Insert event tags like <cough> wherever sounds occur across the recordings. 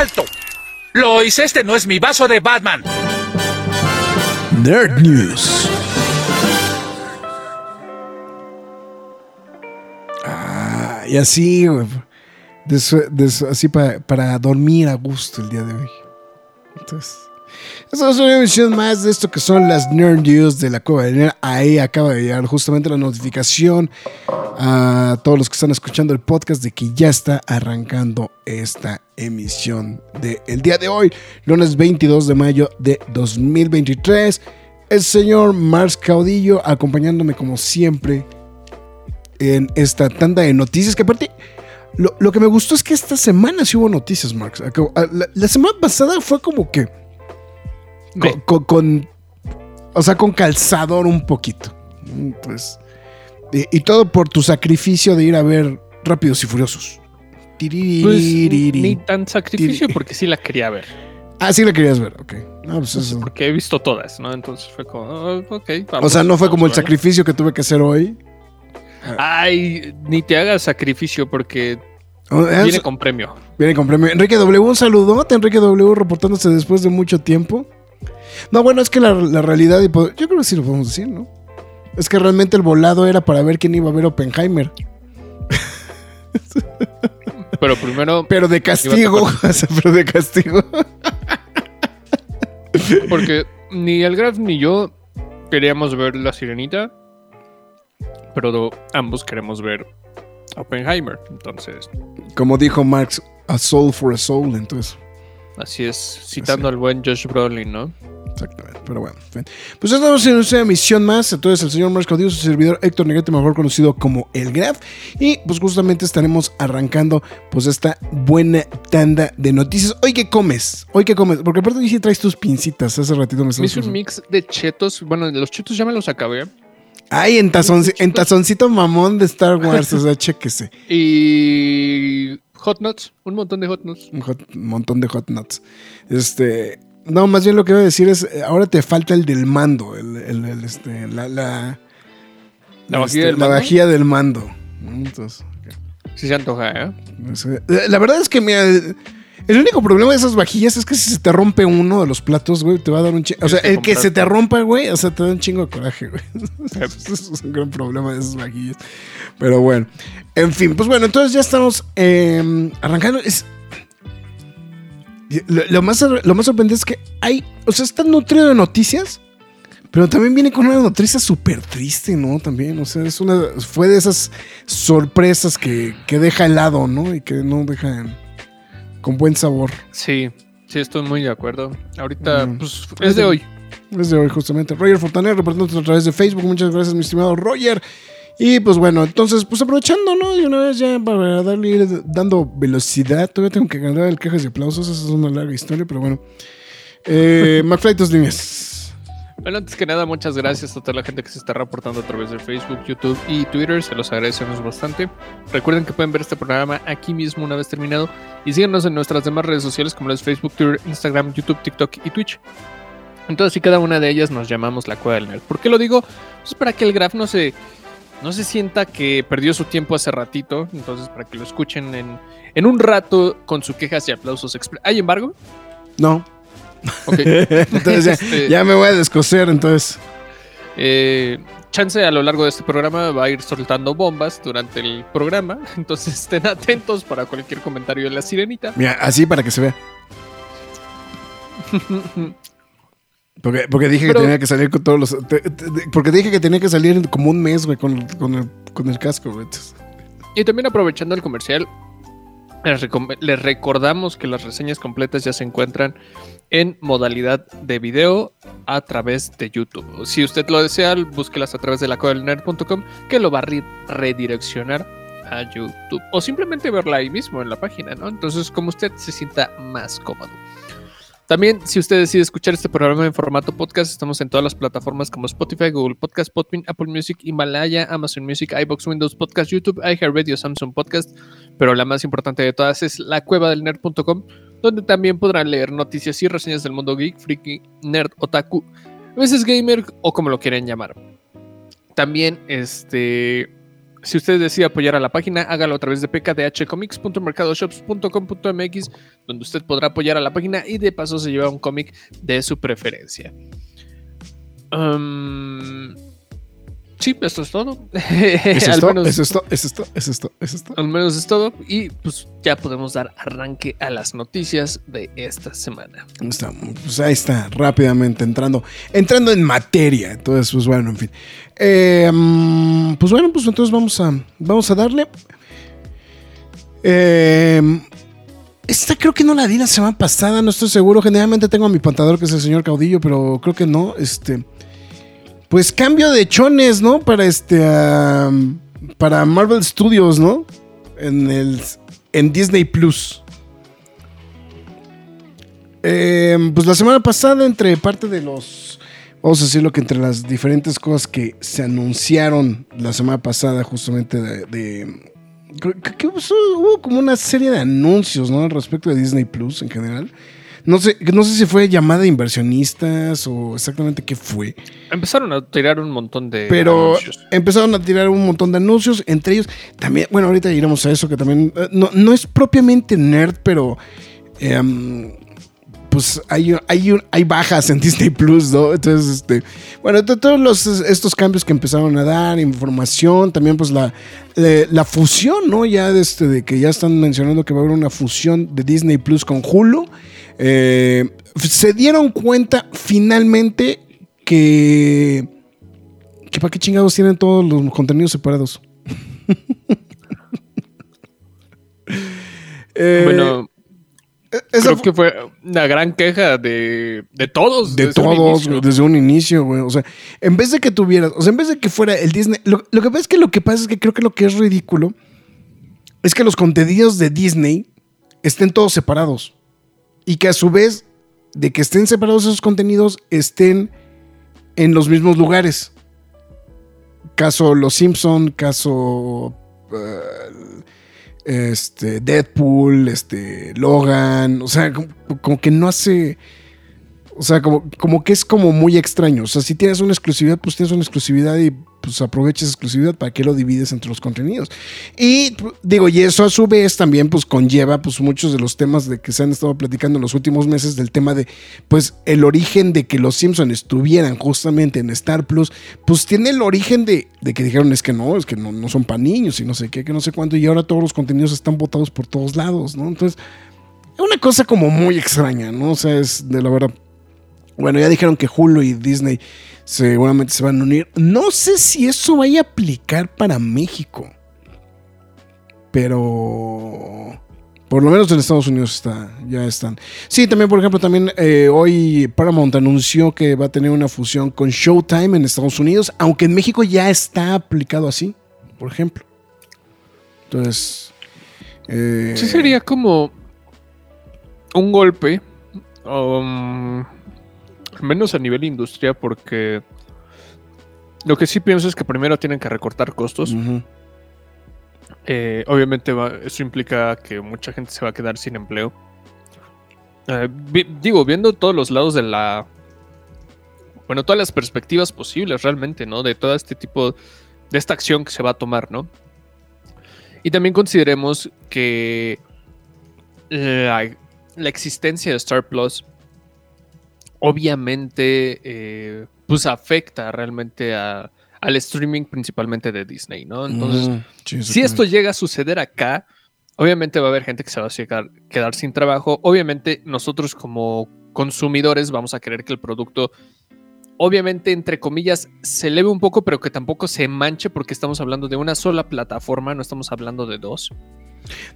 ¡Alto! Lois, este no es mi vaso de Batman. Nerd News. Ah, y así, así para, dormir a gusto el día de hoy. Entonces, esta es una emisión más de esto que son las Nerd News de la Cueva de Nerd. Ahí acaba de llegar justamente la notificación a todos los que están escuchando el podcast de que ya está arrancando esta emisión del día de hoy, lunes 22 de mayo de 2023. El señor Mars Caudillo acompañándome como siempre en esta tanda de noticias que aparte... Lo, que me gustó es que esta semana sí hubo noticias, Marx. La, semana pasada fue como que. Con, O sea, con calzador un poquito. Pues. Y, todo por tu sacrificio de ir a ver Rápidos y Furiosos. Pues, ni tan sacrificio porque sí la quería ver. Ah, sí la querías ver, ok. Pues porque he visto todas, ¿no? Entonces fue como, oh, ok. o sea, no fue como el sacrificio que tuve que hacer hoy. Ay, ni te hagas sacrificio porque oh, viene con premio. Viene con premio. Enrique W, un saludote. Enrique W reportándose después de mucho tiempo. No, bueno, es que la, la realidad, yo creo que sí lo podemos decir, ¿no? Es que realmente el volado era para ver quién iba a ver Oppenheimer. Pero primero. Pero de castigo. <laughs> <laughs> pero de castigo. Porque ni el Graf ni yo queríamos ver La Sirenita. Pero ambos queremos ver Oppenheimer. Entonces. Como dijo Marx, a soul for a soul. Entonces. Así es, citando al buen Josh Brolin, ¿no? Exactamente, pero bueno. Pues estamos en una emisión más. Entonces, el señor Marcos Dios, su servidor Héctor Negrete, mejor conocido como El Graf. Y pues justamente estaremos arrancando pues esta buena tanda de noticias. Hoy qué comes, hoy qué comes, porque aparte dije traes tus pincitas. Hace ratito me Hice un mix de chetos. Bueno, los chetos ya me los acabé. Ay, en, en tazoncito mamón de Star Wars, o sea, chéquese. Y hot nuts, un montón de hot nuts. Un montón de hot nuts. Este, no, más bien lo que voy a decir es, eh, ahora te falta el del mando, el, este, la, la, la, este, vajilla, del mando. Entonces, sí se antoja, ¿eh? La verdad es que mira, el único problema de esas vajillas es que si se te rompe uno de los platos, güey, te va a dar un chingo. O sea, el que se te rompa, güey, o sea, te da un chingo de coraje, güey. <laughs> Eso es un gran problema de esas vajillas. Pero bueno, en fin, pues bueno, entonces ya estamos eh, arrancando. Es, lo, más, lo más sorprendente es que hay, o sea, está nutrido de noticias, pero también viene con una noticia súper triste, ¿no? También, o sea, es una, fue de esas sorpresas que, que deja helado, ¿no? Y que no dejan con buen sabor. Sí, sí, estoy muy de acuerdo. Ahorita, pues, es de hoy. Es de hoy, justamente. Roger Fortaner, reportándonos a través de Facebook. Muchas gracias, mi estimado Roger. Y pues bueno, entonces, pues aprovechando, ¿no? Y una vez ya para darle dando velocidad, todavía tengo que ganar el cajas de aplausos, esa es una larga historia, pero bueno. Eh, <laughs> McFly, tus líneas. Bueno, antes que nada, muchas gracias a toda la gente que se está reportando a través de Facebook, YouTube y Twitter. Se los agradecemos bastante. Recuerden que pueden ver este programa aquí mismo una vez terminado. Y síganos en nuestras demás redes sociales como las Facebook, Twitter, Instagram, YouTube, TikTok y Twitch. Entonces, y cada una de ellas nos llamamos la Cueva del Nerd. ¿Por qué lo digo? Pues para que el graf no se no se sienta que perdió su tiempo hace ratito, entonces para que lo escuchen en, en un rato con sus quejas y aplausos. ¿Hay embargo? No. Ok. <laughs> entonces este, ya, me voy a descoser, entonces. Eh, chance a lo largo de este programa va a ir soltando bombas durante el programa, <laughs> entonces estén atentos para cualquier comentario de la sirenita. Mira, así para que se vea. Porque, porque dije que tenía que salir con todos los. porque dije que tenía que salir como un mes, güey, con, con, el, con el casco, güey. Y también aprovechando el comercial, les, recordamos que las reseñas completas ya se encuentran en modalidad de video a través de YouTube. Si usted lo desea, búsquelas a través de la que lo va a redireccionar a YouTube o simplemente verla ahí mismo en la página, ¿no? Entonces, como usted se sienta más cómodo. También, si usted decide escuchar este programa en formato podcast, estamos en todas las plataformas como Spotify, Google Podcast, Podbean, Apple Music, Himalaya, Amazon Music, iBox, Windows Podcast, YouTube, iHeartRadio, Samsung Podcast, pero la más importante de todas es la cueva del nerd.com, donde también podrán leer noticias y reseñas del mundo geek, freaky, nerd, otaku, a veces gamer o como lo quieran llamar. También, este, si usted decide apoyar a la página, hágalo a través de pkdhcomics.mercadoshops.com.mx, donde usted podrá apoyar a la página y de paso se lleva un cómic de su preferencia. Um, sí, esto es todo. <laughs> Es Al todo, menos- es eso es eso es todo, eso es todo. al menos es todo. Y pues ya podemos dar arranque a las noticias de esta semana. Está, pues ahí está, rápidamente entrando, entrando en materia. Entonces, pues bueno, en fin. Eh, mm, pues bueno, pues entonces vamos a, vamos a darle. Eh, esta creo que no la di la semana pasada, no estoy seguro. Generalmente tengo a mi pantador, que es el señor Caudillo, pero creo que no. Este, pues cambio de chones, ¿no? Para este, ah, para Marvel Studios, ¿no? En el, en Disney Plus. Eh, pues la semana pasada, entre parte de los. Vamos a decirlo que entre las diferentes cosas que se anunciaron la semana pasada, justamente de. hubo, como una serie de anuncios, ¿no? Respecto de Disney Plus en general. No sé, no sé si fue llamada de inversionistas o exactamente qué fue. Empezaron a tirar un montón de Pero anuncios. empezaron a tirar un montón de anuncios, entre ellos también, bueno, ahorita iremos a eso, que también eh, no, no es propiamente nerd, pero em, pues hay, hay, un- hay bajas en <laughs> Disney Plus, ¿no? Entonces, este, bueno, to- todos los, estos cambios que empezaron a dar, información, también pues la, la fusión, ¿no? Ya de, este, de que ya están mencionando que va a haber una fusión de Disney Plus con Hulu. Eh, se dieron cuenta finalmente que que para qué chingados tienen todos los contenidos separados. <laughs> Eh, bueno, esa creo fue- que fue una gran queja de, de todos. de desde todos desde un inicio, güey. O sea, en vez de que tuvieras, o sea, en vez de que fuera el Disney, lo, lo que pasa es que lo que pasa es que creo que lo que es ridículo es que los contenidos de Disney estén todos separados y que a su vez de que estén separados esos contenidos estén en los mismos lugares. Caso Los Simpson, caso eh, este Deadpool, este Logan, o sea, como, como que no hace o sea, como, como que es como muy extraño. O sea, si tienes una exclusividad, pues tienes una exclusividad y pues aprovecha esa exclusividad para que lo divides entre los contenidos. Y digo, y eso a su vez también pues conlleva pues muchos de los temas de que se han estado platicando en los últimos meses del tema de pues el origen de que los Simpsons estuvieran justamente en Star Plus, pues tiene el origen de, de que dijeron es que no, es que no, no son para niños y no sé qué, que no sé cuánto, y ahora todos los contenidos están botados por todos lados, ¿no? Entonces, es una cosa como muy extraña, ¿no? O sea, es de la verdad bueno, ya dijeron que Hulu y Disney seguramente se van a unir. No sé si eso vaya a aplicar para México. Pero por lo menos en Estados Unidos está, ya están. Sí, también, por ejemplo, también eh, hoy Paramount anunció que va a tener una fusión con Showtime en Estados Unidos, aunque en México ya está aplicado así, por ejemplo. Entonces. eh, Sí sería como un golpe, um, menos a nivel industria, porque lo que sí pienso es que primero tienen que recortar costos. Eh, obviamente va- eso implica que mucha gente se va a quedar sin empleo. Eh, vi- digo, viendo todos los lados de la... Bueno, todas las perspectivas posibles realmente, ¿no? De todo este tipo de esta acción que se va a tomar, ¿no? Y también consideremos que la, la existencia de Star Plus obviamente pues eh, pues afecta realmente a, al streaming principalmente de Disney, ¿no? Entonces, Mm, si esto llega a suceder acá, obviamente va a haber gente que se va a quedar, quedar sin trabajo. Obviamente nosotros como consumidores vamos a querer que el producto, obviamente entre comillas, se eleve un poco, pero que tampoco se manche porque estamos hablando de una sola plataforma, no estamos hablando de dos.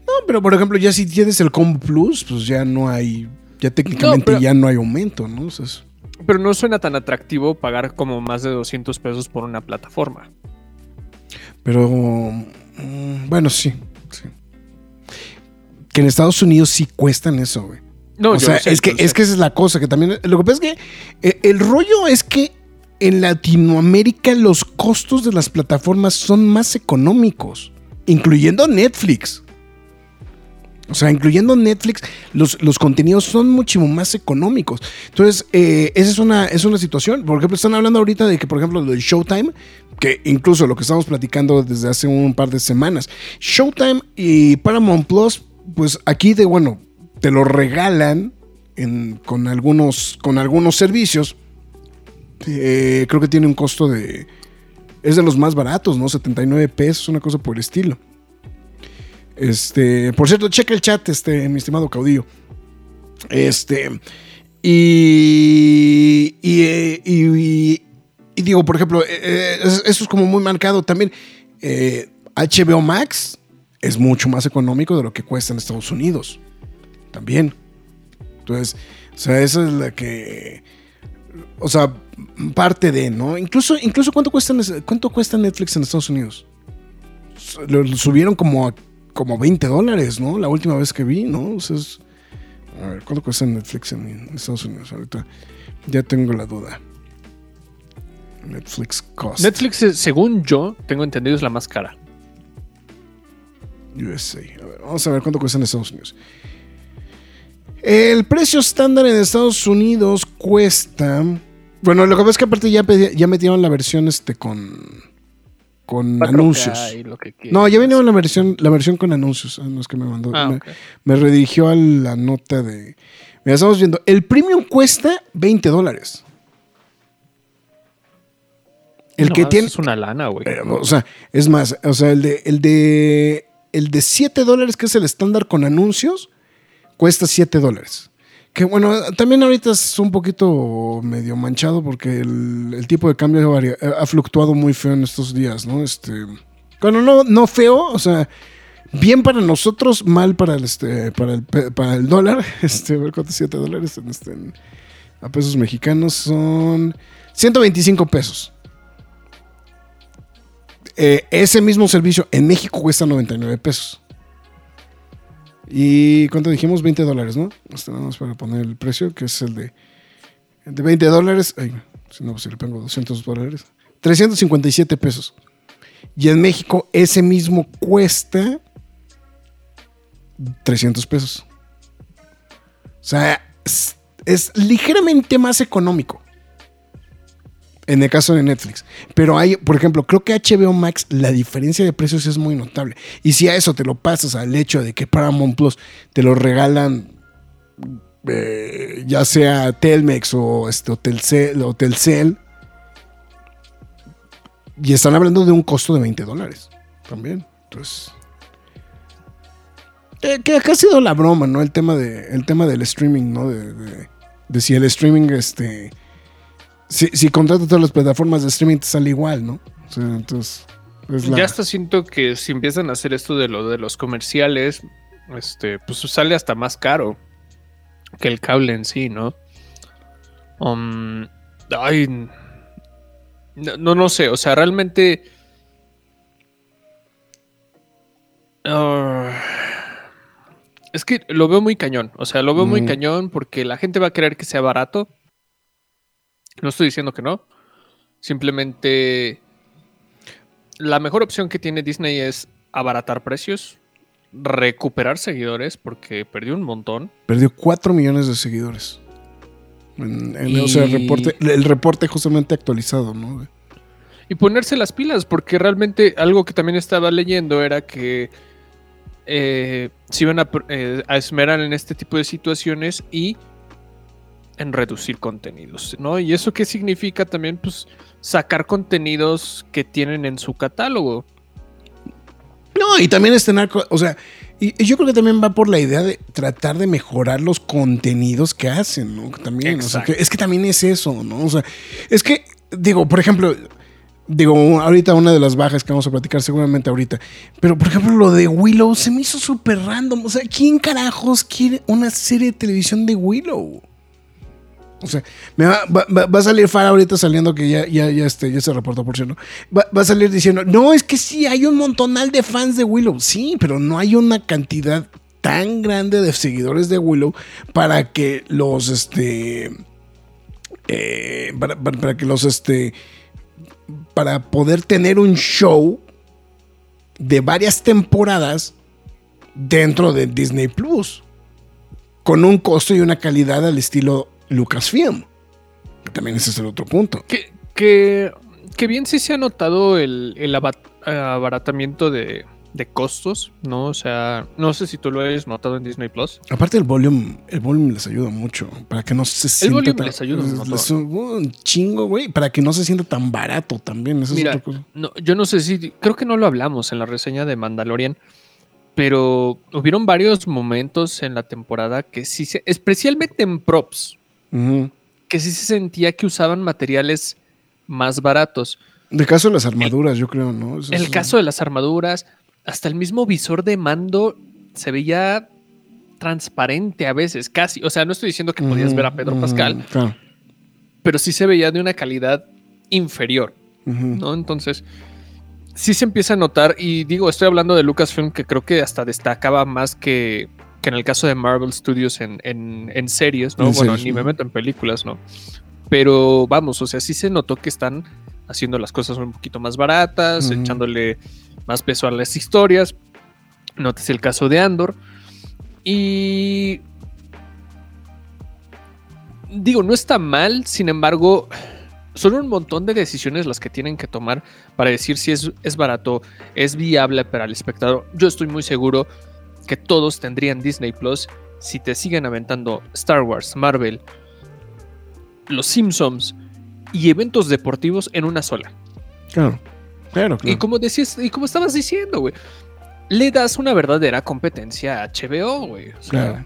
No, pero por ejemplo, ya si tienes el Combo Plus, pues ya no hay, ya técnicamente pero- ya no hay aumento, ¿no? O sea, es- Pero no suena tan atractivo pagar como más de 200 pesos por una plataforma. pero Mm, bueno, sí, sí. Que en Estados Unidos sí cuestan eso, güey. No, o yo sea, sé, es, que, yo es sé. que esa es la cosa que también. Lo que pasa es que eh, el rollo es que en Latinoamérica los costos de las plataformas son más económicos, incluyendo Netflix. O sea, incluyendo Netflix, los, los contenidos son muchísimo más económicos. Entonces, eh, esa es una, es una situación. Por ejemplo, están hablando ahorita de que, por ejemplo, lo de Showtime, que incluso lo que estamos platicando desde hace un par de semanas, Showtime y Paramount Plus, pues aquí de, bueno, te lo regalan con, algunos, con algunos servicios. Eh, creo que tiene un costo de... Es de los más baratos, ¿no? 79 pesos, una cosa por el estilo. Este, por cierto, checa el chat, este, mi estimado caudillo. Este, y, y, eh, digo, por ejemplo, eh, eh, es- eso es como muy marcado también. HBO Max es mucho más económico de lo que cuesta en Estados Unidos. También. Entonces, o sea, esa es la que. O sea, parte de, ¿no? Incluso, incluso ¿cuánto cuesta, cuánto cuesta Netflix en Estados Unidos? Lo, lo subieron como a como 20 dólares, ¿no? La última vez que vi, ¿no? O sea, es- a ver, ¿cuánto cuesta Netflix en, en Estados Unidos? Ahorita ya tengo la duda. Netflix cost. Netflix, eh, según yo, tengo entendido, es la más cara. USA. A ver, vamos a ver cuánto cuesta en Estados Unidos. El precio estándar en Estados Unidos cuesta. Bueno, lo que pasa es que aparte ya, pedí- ya metieron la versión este con. Con 4K anuncios. y lo que quieras. No, ya venía la versión, la versión con anuncios. No es que me mandó. Ah, me, redirigió a la nota de. Mira, estamos viendo. El premium cuesta 20 dólares. El No, que tiene. Es una lana, güey. Eh, o sea, es más, o sea, el de, el de, el de 7 dólares, que es el estándar con anuncios, cuesta 7 dólares. Que bueno, también ahorita es un poquito medio manchado porque el, tipo de cambio ha, fluctuado muy feo en estos días, ¿no? Este, bueno, no, no feo, o sea, bien para nosotros, mal para el, este, para el, para el dólar. <laughs> Este, a ver cuántos 7 dólares en este, a pesos mexicanos son 125 pesos. Eh, ese mismo servicio en México cuesta 99 pesos. ¿Y cuánto dijimos? 20 dólares, ¿no? Este, nada más para poner el precio, que es el de, de 20 dólares. Ay, si no, pues si le pongo 200 dólares. 357 pesos. Y en México ese mismo cuesta 300 pesos. O sea, es, es ligeramente más económico. En el caso de Netflix. Pero hay, por ejemplo, creo que HBO Max, la diferencia de precios es muy notable. Y si a eso te lo pasas al hecho de que Paramount Plus te lo regalan, eh, ya sea Telmex o este, Telcel, Telcel, y están hablando de un costo de 20 dólares también. Entonces. Que, que acá ha sido la broma, ¿no? El tema, de, el tema del streaming, ¿no? De, de- de si el streaming, este. Si, si contratas todas las plataformas de streaming, te sale igual, ¿no? O sea, entonces. es la- Ya hasta siento que si empiezan a hacer esto de lo de los comerciales, este, pues sale hasta más caro que el cable en sí, ¿no? Um, ay, no, no, no sé, o sea, realmente. Ah, es que lo veo muy cañón, o sea, lo veo muy Mm. cañón porque la gente va a querer que sea barato. No estoy diciendo que no, simplemente la mejor opción que tiene Disney es abaratar precios, recuperar seguidores porque perdió un montón. Perdió 4 millones de seguidores. En- en- O sea, el Y- reporte, el reporte justamente actualizado, ¿no? Y ponerse las pilas, porque realmente algo que también estaba leyendo era que eh, se iban a, eh, a esmerar en este tipo de situaciones y en reducir contenidos, ¿no? Y eso qué significa también, pues, sacar contenidos que tienen en su catálogo. No, y también estrenar, co- o sea, y, y yo creo que también va por la idea de tratar de mejorar los contenidos que hacen, ¿no? También, o sea, que- es que también es eso, ¿no? O sea, es que, digo, por ejemplo, digo, ahorita una de las bajas que vamos a platicar seguramente ahorita, pero por ejemplo lo de Willow se me hizo súper random, o sea, ¿quién carajos quiere una serie de televisión de Willow? O sea, me va, va- va- a salir Far ahorita saliendo que ya, ya, este, ya se reportó por cierto. Va, va a salir diciendo, no, es que sí, hay un montonal de fans de Willow. Sí, pero no hay una cantidad tan grande de seguidores de Willow para que los, este, eh, para- para que los, este, para poder tener un show de varias temporadas dentro de Disney Plus con un costo y una calidad al estilo Lucasfilm. También ese es el otro punto. Que, que, que bien sí se ha notado el, el aba- abaratamiento de, de costos, ¿no? O sea, no sé si tú lo hayas notado en Disney Plus. Aparte el volumen, el volumen les ayuda mucho para que no se sienta volumen tan- les ayuda les- un chingo, güey, para que no se sienta tan barato también. Esa es Mira, otra cosa. no, yo no sé si, creo que no lo hablamos en la reseña de Mandalorian, pero hubieron varios momentos en la temporada que sí, se, especialmente en props, Que sí se sentía que usaban materiales más baratos. De caso de las armaduras, yo creo, ¿no? Eso El es- caso de las armaduras, hasta el mismo visor de mando se veía transparente a veces, casi. O sea, no estoy diciendo que podías ver a Pedro Pascal, claro. pero sí se veía de una calidad inferior. ¿no? Entonces, sí se empieza a notar, y digo, estoy hablando de Lucasfilm, que creo que hasta destacaba más que, que en el caso de Marvel Studios en, en- en series, ¿no? En bueno, series, ni me meto en películas, ¿no? Pero vamos, o sea, sí se notó que están haciendo las cosas un poquito más baratas, echándole más peso a las historias. Notes el caso de Andor. Y. Digo, no está mal, sin embargo, son un montón de decisiones las que tienen que tomar para decir si es, es barato, es viable para el espectador. Yo estoy muy seguro que todos tendrían Disney Plus si te siguen aventando Star Wars, Marvel, Los Simpsons y eventos deportivos en una sola. Claro. Claro, Y claro. como decías, y como estabas diciendo, güey, le das una verdadera competencia a HBO, güey. O sea, Claro.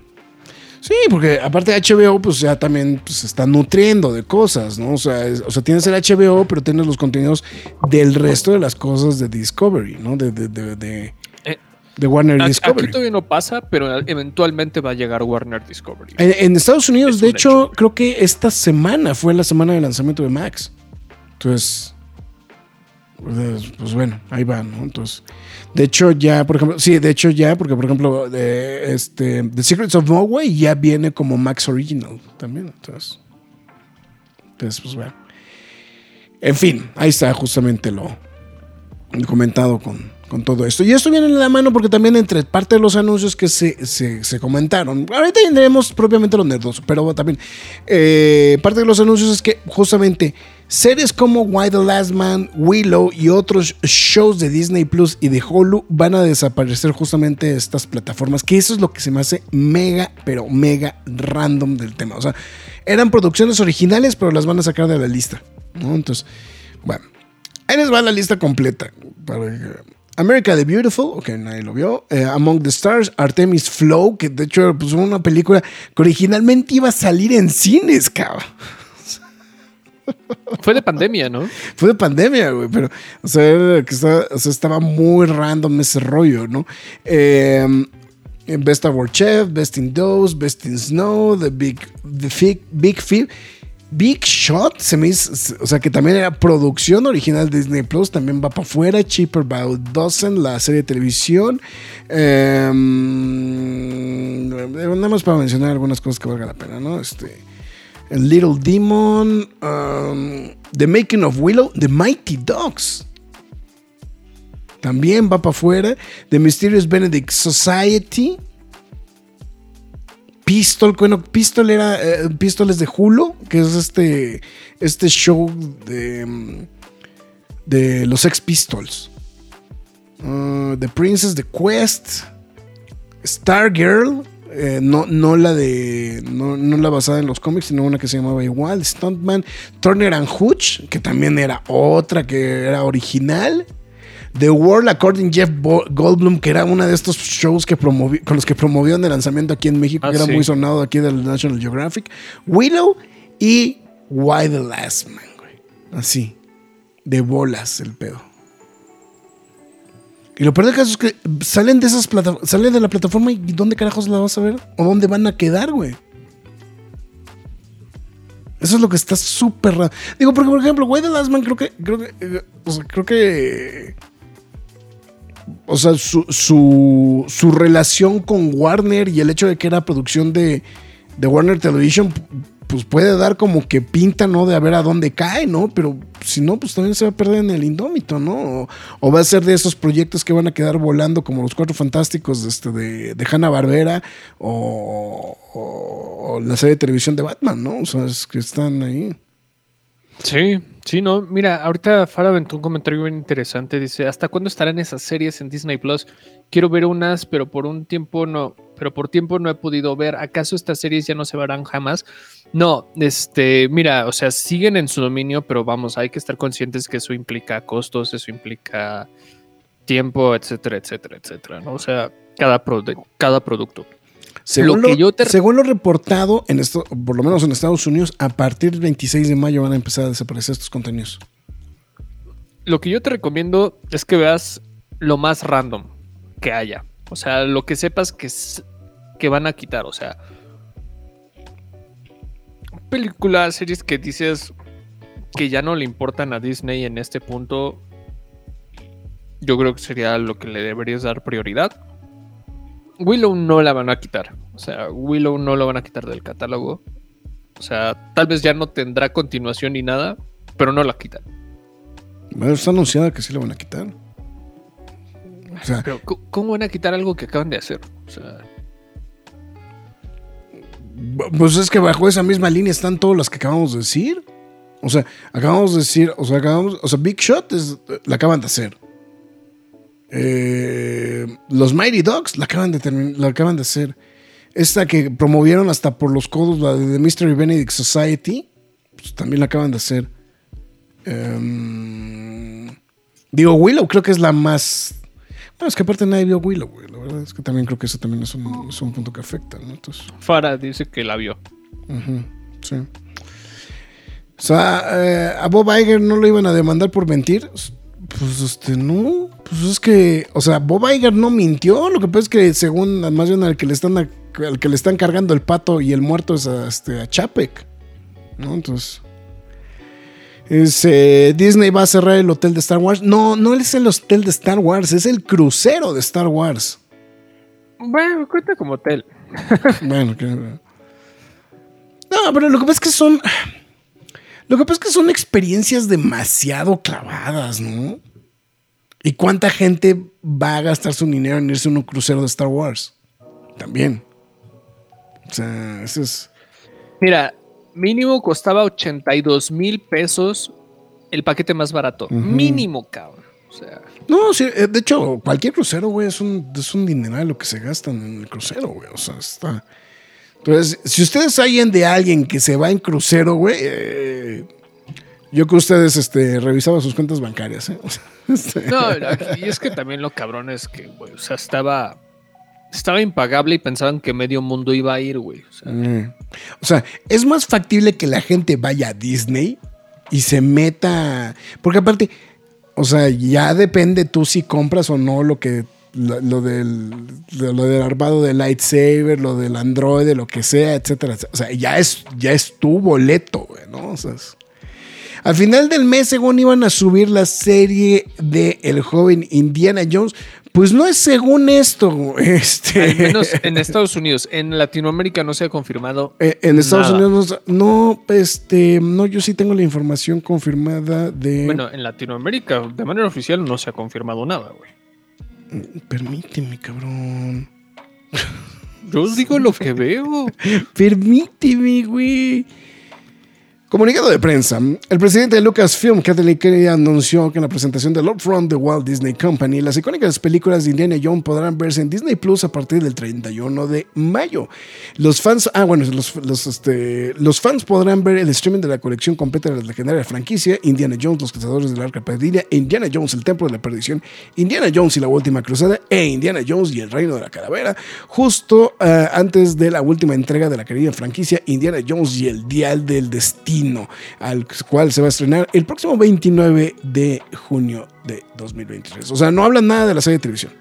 Sí, porque aparte HBO, pues ya también pues, se está nutriendo de cosas, ¿no? O sea, es- o sea, tienes el HBO, pero tienes los contenidos del resto de las cosas de Discovery, ¿no? De, de, de, de, de Warner Discovery. Aquí todavía no pasa, pero eventualmente va a llegar Warner Discovery. En, en Estados Unidos, Es de hecho, creo que esta semana fue la semana de lanzamiento de Max. Entonces, pues, pues bueno, ahí va, ¿no? Entonces, de hecho ya, por ejemplo, sí, de hecho ya, porque por ejemplo, de, este, The Secrets of Norway ya viene como Max Original también, entonces, entonces, pues bueno. En fin, ahí está justamente lo comentado con, con todo esto. Y esto viene en la mano porque también entre parte de los anuncios que se, se, comentaron, ahorita tendremos propiamente los nerdos, pero también eh, parte de los anuncios es que justamente series como Why the Last Man, Willow y otros shows de Disney Plus y de Hulu van a desaparecer justamente de estas plataformas, que eso es lo que se me hace mega, pero mega random del tema. O sea, eran producciones originales, pero las van a sacar de la lista. Entonces, bueno. Ahí les va la lista completa. Para- America the Beautiful, ok, nadie lo vio. Eh, Among the Stars, Artemis Flow, que de hecho pues, fue una película que originalmente iba a salir en cines, cabrón. <laughs> Fue de pandemia, ¿no? Fue de pandemia, güey, pero, o sea, que estaba, o sea, estaba muy random ese rollo, ¿no? Eh, Best Award Chef, Best in Dose, Best in Snow, The Big, the Big, Big. Big Shot, se o sea, que también era producción original Disney Plus, también va para afuera. Cheaper by Dozen, la serie de televisión. Eh, nada más para mencionar algunas cosas que valga la pena, ¿no? Este. Little Demon, um, The Making of Willow, The Mighty Dogs. También va para afuera. The Mysterious Benedict Society. Pistol, bueno, Pistol era eh, Pistol es de Hulu, que es este, este show de, mm, de los Ex Pistols. Uh, the Princess, The Quest, Stargirl, eh, no, no la de. No, no la basada en los cómics, sino una que se llamaba igual. Stuntman. Turner and Hooch, que también era otra que era original. The World According Jeff Goldblum, que era uno de estos shows que con los que promovieron el lanzamiento aquí en México, Ah, que era sí. muy sonado aquí del National Geographic. Willow y Why the Last Man, güey. Así. De bolas el pedo. Y lo peor del caso es que salen de esas plataformas, salen de la plataforma y ¿dónde carajos la vas a ver? ¿O dónde van a quedar, güey? Eso es lo que está súper raro. Digo, porque por ejemplo, Güey de Last Man creo que, creo que, eh, o sea, creo que, o sea, su, su, su relación con Warner y el hecho de que era producción de, de Warner Television, pues puede dar como que pinta, ¿no? De a ver a dónde cae, ¿no? Pero si no, pues también se va a perder en el indómito, ¿no? O, va a ser de esos proyectos que van a quedar volando como los Cuatro Fantásticos este, de, de Hanna-Barbera o, o- o la serie de televisión de Batman, ¿no? O sea, es que están ahí. Sí, sí, no. Mira, ahorita Farah aventó un comentario bien interesante. Dice: ¿Hasta cuándo estarán esas series en Disney Plus? Quiero ver unas, pero por un tiempo no. Pero por tiempo no he podido ver. ¿Acaso estas series ya no se verán jamás? No, este, mira, o sea, siguen en su dominio, pero vamos, hay que estar conscientes que eso implica costos, eso implica tiempo, etcétera, etcétera, etcétera, ¿no? O sea, cada, cada producto. Según Lo lo, que yo te- según lo reportado, en esto, por lo menos en Estados Unidos, a partir del 26 de mayo van a empezar a desaparecer estos contenidos. Lo que yo te recomiendo es que veas lo más random que haya. O sea, lo que sepas que, que van a quitar. O sea, películas, series que dices que ya no le importan a Disney en este punto. Yo creo que sería lo que le deberías dar prioridad. Willow no la van a quitar. O sea, Willow no lo van a quitar del catálogo. O sea, tal vez ya no tendrá continuación ni nada, pero no la quitan. Bueno, está anunciada que sí la van a quitar. O sea, Pero, ¿cómo- ¿cómo van a quitar algo que acaban de hacer? O sea, Pues es que bajo esa misma línea están todas las que acabamos de decir. O sea, acabamos de decir, o sea, acabamos, o sea, Big Shot es, la acaban de hacer. Eh, los Mighty Dogs la acaban de la acaban de hacer. Esta que promovieron hasta por los codos, la de The Mystery Benedict Society, pues también la acaban de hacer. Em, digo, Willow creo que es la más. Bueno, es que aparte nadie vio Willow, güey. La verdad es que también creo que eso también es un, es un punto que afecta, ¿no? Entonces. Farah dice que la vio. Ujú, sí. O sea, eh, a Bob Iger no lo iban a demandar por mentir. Pues este, no. Pues es que, o sea, Bob Iger no mintió. Lo que pasa es que según más bien al que le están al que le están cargando el pato y el muerto es a, este, a Chapek. ¿No? Entonces. Es, eh, Disney va a cerrar el hotel de Star Wars. No, no es el hotel de Star Wars, es el crucero de Star Wars. Bueno, cuenta como hotel. Bueno, que. No, pero lo que pasa es que son. Lo que pasa es que son experiencias demasiado clavadas, ¿no? ¿Y cuánta gente va a gastar su dinero en irse a un crucero de Star Wars? También. O sea, eso es. Mira, mínimo costaba 82 mil pesos el paquete más barato. Mínimo, cabrón. O sea, No, sí, eh, de hecho, cualquier crucero, güey, es un, es un dineral lo que se gastan en el crucero, güey. O sea, está. Entonces, si ustedes oyen de alguien que se va en crucero, güey, eh, yo que ustedes este, revisaban sus cuentas bancarias, ¿eh? <laughs> Este, no, y es que también lo cabrón es que, güey, o sea, estaba. Estaba impagable y pensaban que medio mundo iba a ir, güey. O sea, mm. O sea, es más factible que la gente vaya a Disney y se meta. Porque aparte, o sea, ya depende tú si compras o no lo que. Lo, lo del, de- lo del armado del lightsaber, lo del androide, lo que sea, etcétera. O sea, ya es, ya es tu boleto, güey, ¿no? O sea, es- al final del mes, según iban a subir la serie de El joven Indiana Jones, pues no es según esto, <laughs> este. al menos en Estados Unidos. En Latinoamérica no se ha confirmado. Eh, en Estados Nada. Unidos no, no, este, no, yo sí tengo la información confirmada de. Bueno, en Latinoamérica de manera oficial no se ha confirmado nada, güey. Permíteme, cabrón. Yo os digo lo que veo. <laughs> Permíteme, güey. Comunicado de prensa. El presidente de Lucasfilm, Kathleen Kennedy, anunció que en la presentación del Upfront de Walt Disney Company, las icónicas películas de Indiana Jones podrán verse en Disney Plus a partir del 31 de mayo. Los fans, ah, bueno, los, este, los fans podrán ver el streaming de la colección completa de la legendaria franquicia Indiana Jones, Los Cazadores del Arca Perdida, Indiana Jones, El Templo de la Perdición, Indiana Jones y la Última Cruzada e Indiana Jones y el Reino de la Calavera, justo eh, antes de la última entrega de la querida franquicia Indiana Jones y el Dial del Destino, al cual se va a estrenar el próximo 29 de junio de 2023. O sea, no hablan nada de la serie de televisión.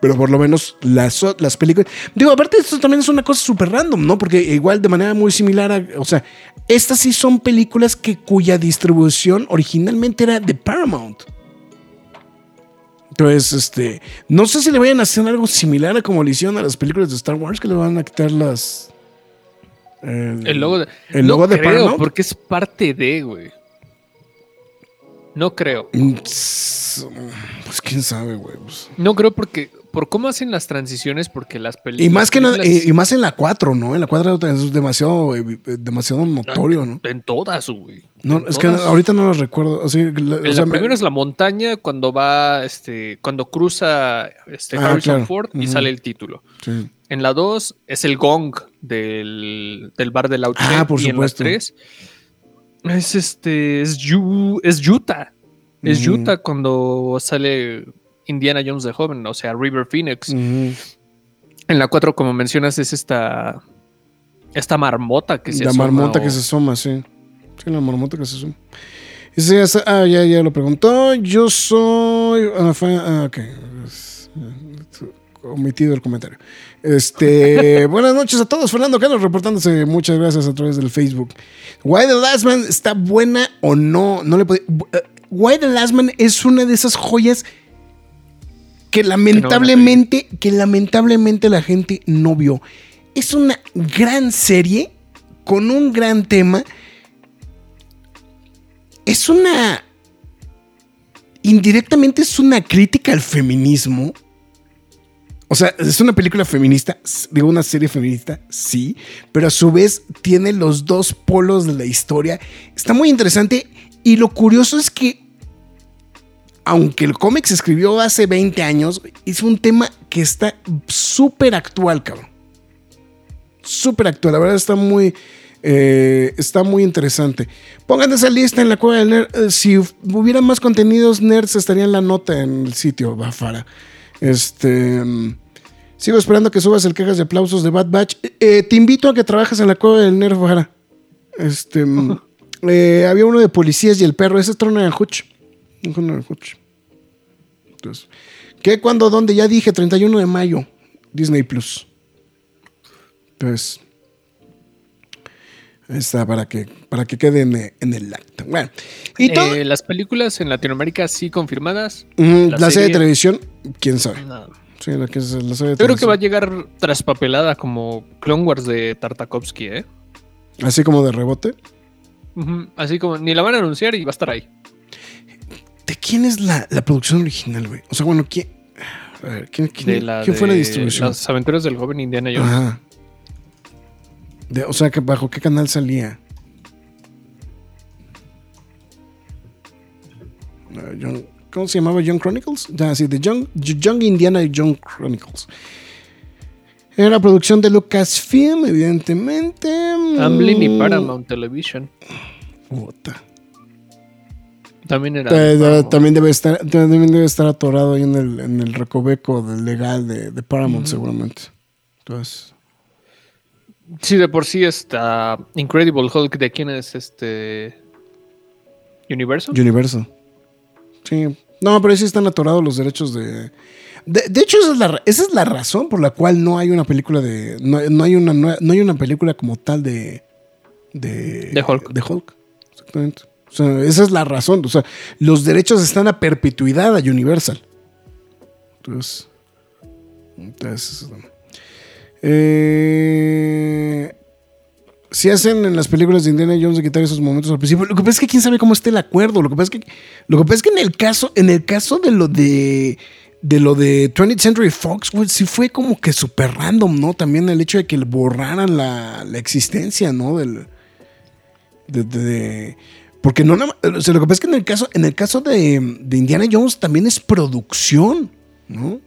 Pero por lo menos las, las películas. Digo, aparte, esto también es una cosa súper random, ¿no? Porque igual de manera muy similar a. O sea, estas sí son películas que cuya distribución originalmente era de Paramount. Entonces, este. No sé si le vayan a hacer algo similar a como le hicieron a las películas de Star Wars, que le van a quitar las. El logo de, El no logo de creo, Paramount. porque es parte de, güey. No creo. Mm, Pues quién sabe, güey. pues. No creo porque por cómo hacen las transiciones, porque las películas. Y más que nada, y, y más en la 4, ¿no? En la 4 es demasiado, eh, demasiado notorio, ¿no? En todas, güey. No, En es que ahorita no lo recuerdo. Así, la- o En sea, la me- primera es la montaña cuando va, este, cuando cruza este, Ah, Harrison claro. Ford y sale el título. sí. En la 2 es el gong del, del bar de la Ah, por y en la supuesto. 3 es este es, Yu- es Utah. Es Ujú. Utah cuando sale Indiana Jones de joven, o sea, River Phoenix. En la 4, como mencionas, es esta esta marmota que se La asoma marmota o- que se asoma, sí. Sí, la marmota que se asoma. Ese ya, sa- ah, ya, ya lo preguntó. Yo soy. Ah, ah, ok. Es- Omitido el comentario. Este, <laughs> buenas noches a todos. Fernando Cano reportándose. Muchas gracias a través del Facebook. Why the Last Man está buena o no? No le puede. eh, Why the Last Man es una de esas joyas que lamentablemente, que lamentablemente la gente no vio. Es una gran serie con un gran tema. Es una. Indirectamente es una crítica al feminismo. O sea, es una película feminista, digo una serie feminista, sí, pero a su vez tiene los dos polos de la historia. Está muy interesante y lo curioso es que, aunque el cómic se escribió hace 20 años, es un tema que está súper actual, cabrón. Súper actual, la verdad está muy, eh, está muy interesante. Pongan esa lista en la cueva del nerd. Eh, Si hubiera más contenidos nerds, estaría en la nota en el sitio, Bafara. Este. mm, Sigo esperando que subas el quejas de aplausos de Bad Batch. Eh, te invito a que trabajes en la cueva del nerd, Bafara. Este. mm, <laughs> eh, había uno de policías y el perro. Ese trono Hutch. Uno era Hutch. Entonces, ¿qué, cuándo, dónde? Ya dije, 31 de mayo. Disney Plus. Entonces. ahí Está para que, para que quede en, en el acta. Bueno, y. Eh, las películas en Latinoamérica sí confirmadas. Ujú, la la, serie serie- de televisión, quién sabe. No. Sí, la, que la Yo creo que va a llegar traspapelada como Clone Wars de Tartakovsky, ¿eh? Así como de rebote. Así como ni la van a anunciar y va a estar ahí. ¿De quién es la, la producción original, güey? O sea, bueno, ¿quién, a ver, ¿quién, quién- De la quién fue la distribución? Las aventuras del joven Indiana Jones. Ajá. De- o sea, que ¿bajo qué canal salía? Ah, Young- ¿Cómo se llamaba? Young Chronicles. Ya, sí, de Young, Young Indiana Young Chronicles. Era producción de Lucasfilm, evidentemente. Amblin y Mm, Paramount Television. puta. También era. Eh, eh, Paramount. también debe estar también debe estar atorado ahí en el, en el recoveco del legal de, de Paramount seguramente entonces Sí, de por sí está Incredible Hulk. ¿De quién es este? Universo. Universal sí no pero ahí sí están atorados los derechos de de, de hecho esa es, la, ra- esa es la razón por la cual no hay una película de no, no hay una no hay una película como tal de de, De Hulk. de Hulk. Exactamente. O sea, esa es la razón. O sea los derechos están a perpetuidad a Universal. Entonces entonces eh, si hacen en las películas de Indiana Jones de quitar esos momentos al principio. Lo que pasa es que quién sabe cómo está el acuerdo. Lo que pasa es que, lo que, pasa es que en el caso, en el caso de lo de de lo de 20th Century Fox, güey, sí fue como que súper random, ¿no? También el hecho de que borraran la, la existencia, ¿no? Del, de, de- de- porque no o sea, lo que pasa es que en el caso, en el caso de, de Indiana Jones también es producción, ¿no?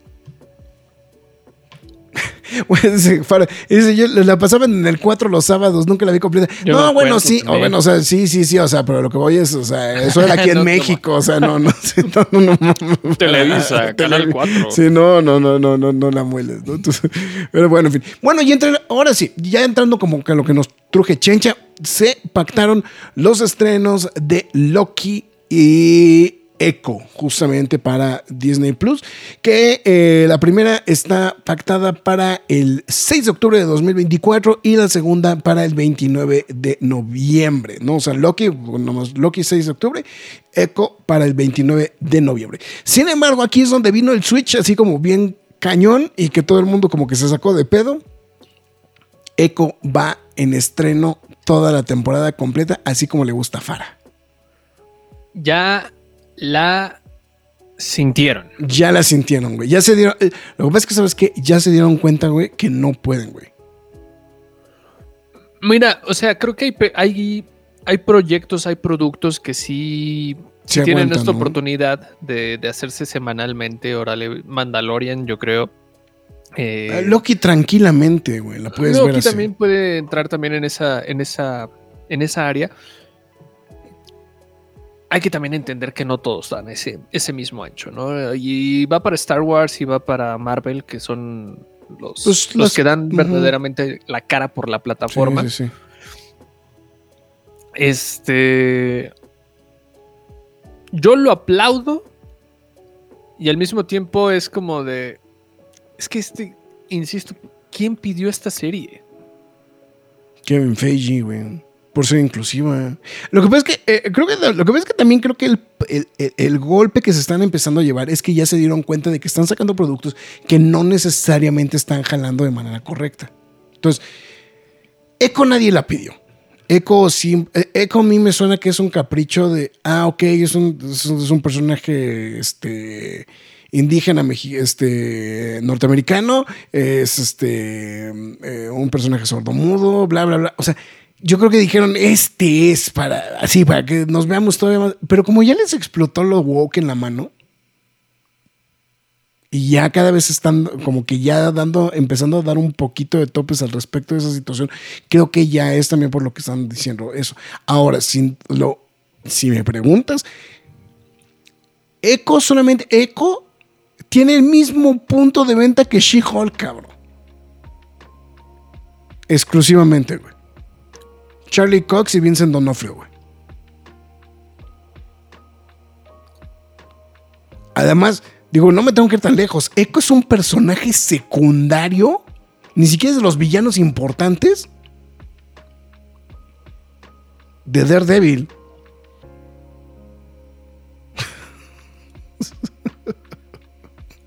<laughs> Dice, yo la pasaban en el 4 los sábados, nunca la vi completa. Yo no, bueno, sí, o bueno, o sea, sí, sí, sí, o sea, pero lo que voy es, o sea, eso era aquí <laughs> en No, México, o sea, <laughs> no, no, no, no, no, no. Televisa, Canal Televi- 4. Sí, no, no, no, no, no, no la mueles, ¿no? Entonces, pero bueno, en fin. Bueno, y entre, ahora sí, ya entrando como que a lo que nos truje Chencha, se pactaron los estrenos de Loki y Echo, justamente para Disney Plus, que eh, la primera está pactada para el 6 de octubre de 2024 y la segunda para el 29 de noviembre, ¿no? O sea, Loki, Loki 6 de octubre, Echo para el 29 de noviembre. Sin embargo, aquí es donde vino el switch así como bien cañón y que todo el mundo como que se sacó de pedo. Echo va en estreno toda la temporada completa, así como le gusta a. Ya la sintieron. Ya la sintieron, güey. Ya se dieron. eh, Lo que pasa es que, ¿sabes qué? Ya se dieron cuenta, güey, que no pueden, güey. Mira, o sea, creo que hay, hay, hay proyectos, hay productos que sí, tienen aguantan, esta ¿no? oportunidad de, de hacerse semanalmente. Órale, Mandalorian, yo creo. Eh, Eh, Loki tranquilamente, güey. La puedes Loki ver así. también puede entrar también en esa, en esa, en esa área. Hay que también entender que no todos dan ese, ese mismo ancho, ¿no? Y va para Star Wars y va para Marvel, que son los, Pues los que dan verdaderamente la cara por la plataforma. Sí, sí, sí. Este. Yo lo aplaudo. Y al mismo tiempo es como de. Es que este. Insisto, ¿quién pidió esta serie? Kevin Feige, güey. Por ser inclusiva. Lo que pasa es que, eh, creo que, lo que pasa es que también creo que el, el- el- golpe que se están empezando a llevar es que ya se dieron cuenta de que están sacando productos que no necesariamente están jalando de manera correcta. Entonces, Echo nadie la pidió. Echo, sí, eh, Echo a mí me suena que es un capricho de, ah, ok, es un, es un- personaje este, indígena este, norteamericano, es este, eh, un personaje sordomudo, bla, bla, bla. O sea, yo creo que dijeron, este es para, así, para que nos veamos todavía más. Pero como ya les explotó lo woke en la mano, y ya cada vez están como que ya dando, empezando a dar un poquito de topes al respecto de esa situación. Creo que ya es también por lo que están diciendo eso. Ahora, si, lo, si me preguntas, Echo solamente, Echo tiene el mismo punto de venta que She-Hulk, cabrón. Exclusivamente, güey. Charlie Cox y Vincent D'Onofrio, güey. Además, digo, no me tengo que ir tan lejos. Echo es un personaje secundario, ni siquiera es de los villanos importantes de Daredevil.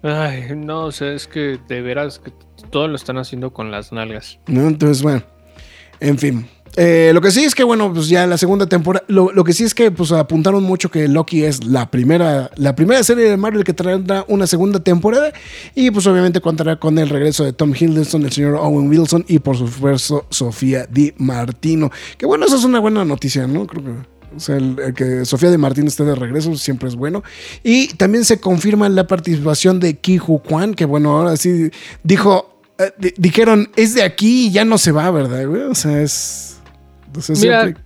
Ay, no, o sea, es que de veras que todo lo están haciendo con las nalgas. ¿no? Entonces, bueno, en fin. Eh, lo que sí es que, bueno, pues ya la segunda temporada, lo, lo que sí es que pues apuntaron mucho que Loki es la primera, la primera serie de Marvel que traerá una segunda temporada y pues obviamente contará con el regreso de Tom Hiddleston, el señor Owen Wilson y por supuesto Sofía Di Martino. Que bueno, eso es una buena noticia, ¿no? Creo que... O sea, que Sofía de Martín esté de regreso siempre es bueno. Y también se confirma la participación de Ki Kwan, que bueno, ahora sí dijo, eh, di- dijeron, es de aquí y ya no se va, ¿verdad? O sea, es... Mira, siempre-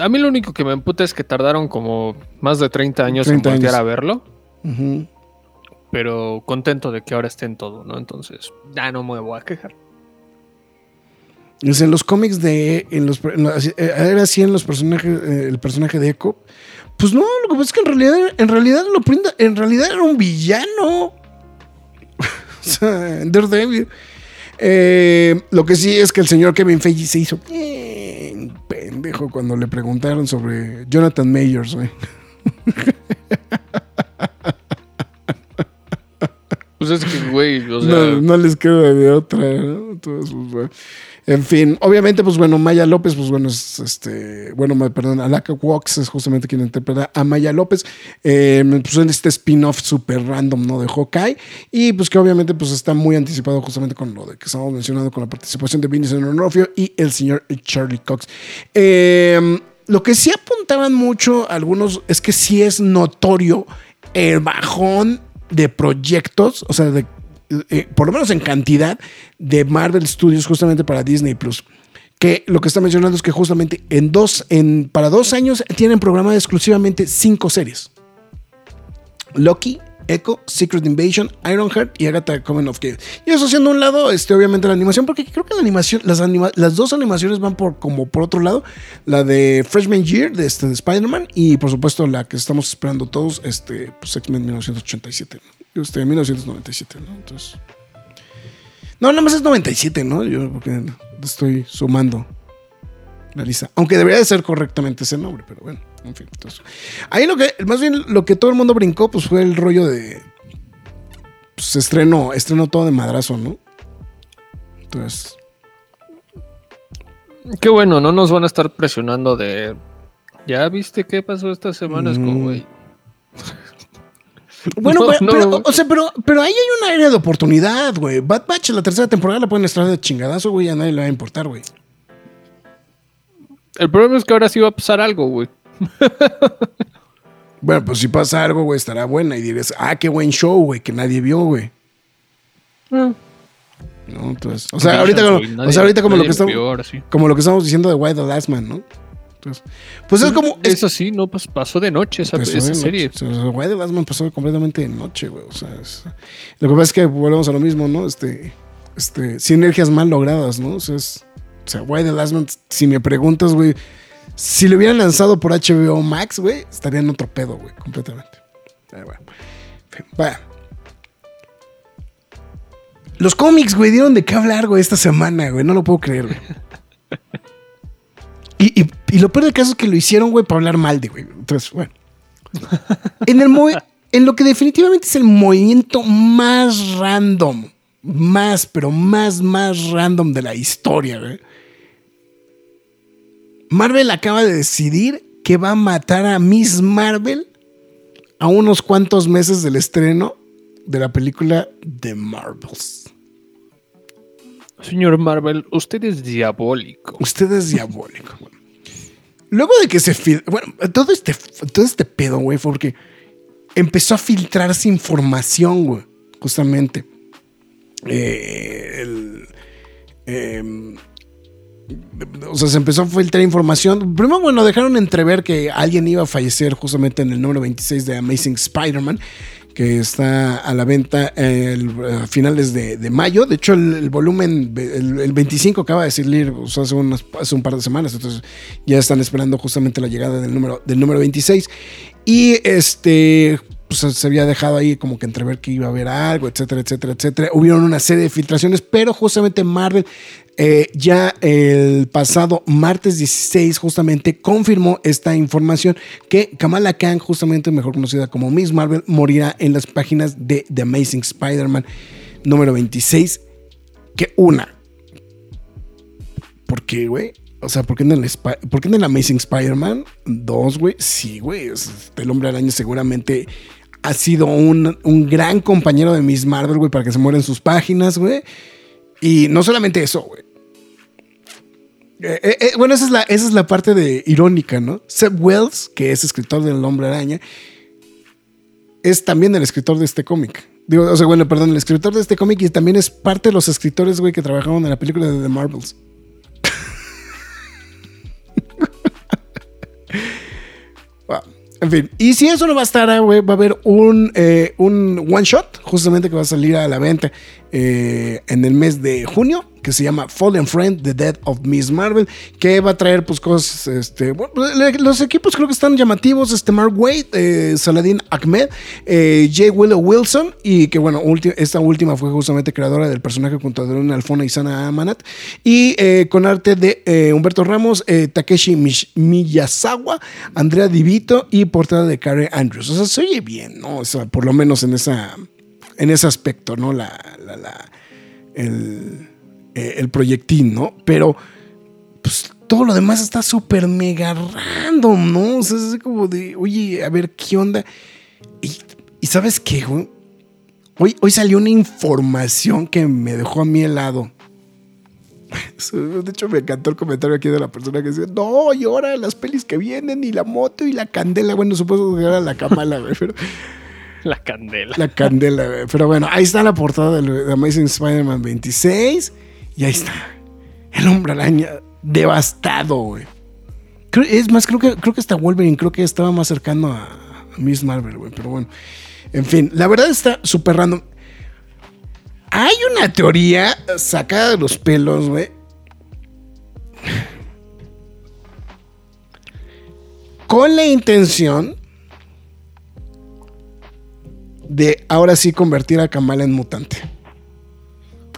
a mí lo único que me emputa es que tardaron como más de 30 años 30 en voltear años. a verlo. Pero contento de que ahora esté en todo, ¿no? Entonces, ya no me voy a quejar. Es en los cómics de. En los, en los- eh, era así en los personajes. eh, el personaje de Echo. Pues no, lo que pasa es que en realidad, en realidad lo brinda- en realidad era un villano. <laughs> o sea, Daredevil. Eh, lo que sí es que el señor Kevin Feige se hizo pendejo cuando le preguntaron sobre Jonathan Mayers, güey. Pues es que, güey, o sea, no, no les queda de otra. ¿no? Pues, bueno. En fin, obviamente, pues bueno, Maya López, pues bueno, es este, bueno, perdón, Alaka Walks es justamente quien interpreta a Maya López, eh, pues en este spin-off super random, ¿no? De Hawkeye, y pues que obviamente pues está muy anticipado justamente con lo de que estamos mencionando con la participación de Vincent D'Onofrio y el señor Charlie Cox. Eh, lo que sí apuntaban mucho algunos es que sí es notorio el bajón de proyectos, o sea, de, eh, por lo menos en cantidad, de Marvel Studios justamente para Disney Plus. Que lo que está mencionando es que justamente en dos, en, para dos años tienen programado exclusivamente cinco series. Loki, Echo, Secret Invasion, Ironheart y Agatha Coven of Chaos. Y eso haciendo un lado, este, obviamente la animación, porque creo que la animación, las, anima- las dos animaciones van por como por otro lado, la de Freshman Year de, este, de Spider-Man y por supuesto la que estamos esperando todos, este, pues X-Men 1987, ¿no? Este, 1997, ¿no? Entonces... No, nada más es 97, ¿no? Yo porque estoy sumando la lista. Aunque debería de ser correctamente ese nombre, pero bueno, en fin. Entonces, ahí lo que, más bien lo que todo el mundo brincó, pues fue el rollo de. Pues estreno, estreno todo de madrazo, ¿no? Entonces, Qué bueno, no nos van a estar presionando de. ¿Ya viste qué pasó esta semana? Es como, Mm. güey. <laughs> Bueno, <laughs> No, pero, no. pero, o sea, pero, pero ahí hay una área de oportunidad, güey. Bad Batch, la tercera temporada la pueden estrenar de chingadazo, güey, a nadie le va a importar, güey. El problema es que ahora sí va a pasar algo, güey. <laughs> Bueno, pues si pasa algo, güey, estará buena y dirías, ah, qué buen show, güey, que nadie vio, güey. Ah, ¿No? Entonces, o sea, ahorita, como, güey, o nadie- sea, ahorita como lo que estamos, como lo que estamos diciendo de Why the Last Man, ¿no? Entonces, pues es como, es, Eso sí, no, pues pasó de noche esa, Empezó esa de serie. noche. O sea, Why the Last Man pasó completamente de noche, güey. O sea, es- lo que pasa es que volvemos a lo mismo, ¿no? Este, este, sinergias mal logradas, ¿no? O sea, es, o sea, Why the Last Man, si me preguntas, güey, si lo hubieran lanzado por HBO Max, güey, estaría en otro pedo, güey, completamente. Pero bueno. Vaya. Los cómics, güey, dieron de qué hablar, güey, esta semana, güey. No lo puedo creer, güey. Y, lo peor del caso es que lo hicieron, güey, para hablar mal de, güey. Entonces, bueno. En, en lo que definitivamente es el movimiento más random, más, pero más, más random de la historia, güey. Marvel acaba de decidir que va a matar a Miss Marvel a unos cuantos meses del estreno de la película The Marvels. Señor Marvel, usted es diabólico. Usted es diabólico. Luego de que se Bueno, todo este, todo este pedo, güey, porque empezó a filtrarse información, güey. Justamente. Eh, em, o sea, se empezó a filtrar información. Primero, bueno, dejaron entrever que alguien iba a fallecer justamente en el número 26 de Amazing Spider-Man, que está a la venta a finales de, mayo. De hecho, el, volumen, el, el 25 acaba de salir o hace, unas- hace un par de semanas, entonces ya están esperando justamente la llegada del número, del número 26. Y este, pues se había dejado ahí como que entrever que iba a haber algo, etcétera, etcétera, etcétera. Hubieron una serie de filtraciones, pero justamente Marvel eh, ya el pasado martes 16 justamente confirmó esta información que Kamala Khan, justamente mejor conocida como Miss Marvel, morirá en las páginas de The Amazing Spider-Man número 26. Que una. ¿Por qué, güey? O sea, ¿por qué en el, Spi- ¿por qué en el Amazing Spider-Man 2, güey? Sí, güey. El hombre araña seguramente ha sido un, un gran compañero de Miss Marvel, güey, para que se muera en sus páginas, güey. Y no solamente eso, güey. Eh, eh, eh, bueno, esa es, la, esa es la parte de irónica, ¿no? Seb Wells, que es escritor del Hombre Araña, es también el escritor de este cómic. Digo, o sea, bueno, perdón, el escritor de este cómic y también es parte de los escritores, güey, que trabajaron en la película de The Marvels. <laughs> En fin, y si eso no bastará, güey, va a haber un, un one shot, justamente que va a salir a la venta eh, en el mes de junio, que se llama Fallen Friend, The Death of Miss Marvel, que va a traer pues cosas, este, los equipos creo que están llamativos, este Mark Wade, eh, Saladin Ahmed, eh, J. Willow Wilson, y que bueno, esta última fue justamente creadora del personaje junto a Doreen Alfona y Sana Amanat, y con arte de Humberto Ramos, Takeshi Miyazawa, Andrea Divito y portada de Karen Andrews. O sea, se oye bien, ¿no? O sea, por lo menos en esa en ese aspecto, ¿no? La, la, el, eh, el proyectín, ¿no? Pero, pues, todo lo demás está súper mega random, ¿no? O sea, es como de, oye, a ver, ¿qué onda? Y, y ¿sabes qué, güey? Hoy, hoy salió una información que me dejó a mí helado. <laughs> De hecho, me encantó el comentario aquí de la persona que decía, no, y ahora las pelis que vienen, y la moto, y la candela. Bueno, supongo que era la cámara, <laughs> güey, pero... <laughs> La candela. La candela. Pero bueno, ahí está la portada de Amazing Spider-Man 26. Y ahí está. El hombre araña devastado, güey. Es más, creo que, creo que hasta Wolverine creo que estaba más cercano a, Miss Marvel, güey. Pero bueno. En fin, la verdad está súper random. Hay una teoría sacada de los pelos, güey. Con la intención de ahora sí convertir a Kamala en mutante.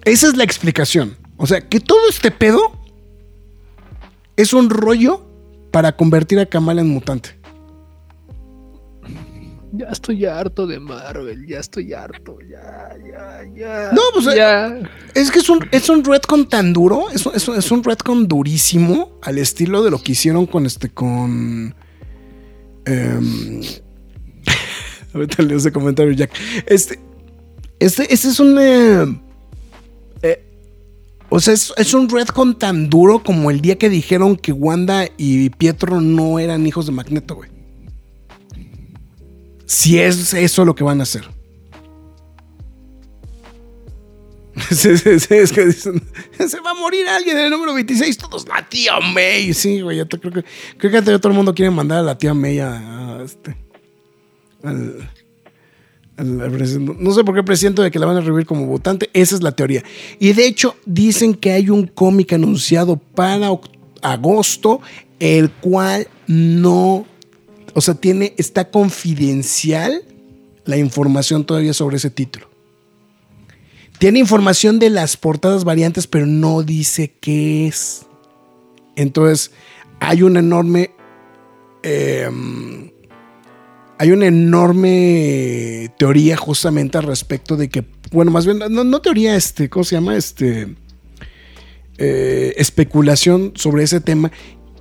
Esa es la explicación. O sea, que todo este pedo es un rollo para convertir a Kamala en mutante. Ya estoy harto de Marvel, ya estoy harto, ya, ya, ya. No, pues ya. es que es un, es un retcon tan duro, es, un- es, es un retcon durísimo al estilo de lo que hicieron con este, con... em, <laughs> ahorita leo ese comentario, Jack. Este, este, este es un... eh, eh, o sea, es, es un retcon tan duro como el día que dijeron que Wanda y Pietro no eran hijos de Magneto, güey. Si es eso lo que van a hacer. <laughs> Sí, sí, sí, es que dicen, se va a morir alguien en el número 26, todos la tía May. Sí, güey, te- creo que creo que todo el mundo quiere mandar a la tía May a este No sé por qué presiento de que la van a revivir como votante, esa es la teoría. Y de hecho dicen que hay un cómic anunciado para agosto el cual no o sea, tiene está confidencial la información todavía sobre ese título. Tiene información de las portadas variantes, pero no dice qué es. Entonces, hay una enorme. eh, hay una enorme teoría justamente al respecto de que, bueno, más bien, no, teoría, este, ¿cómo se llama? Este. eh, especulación sobre ese tema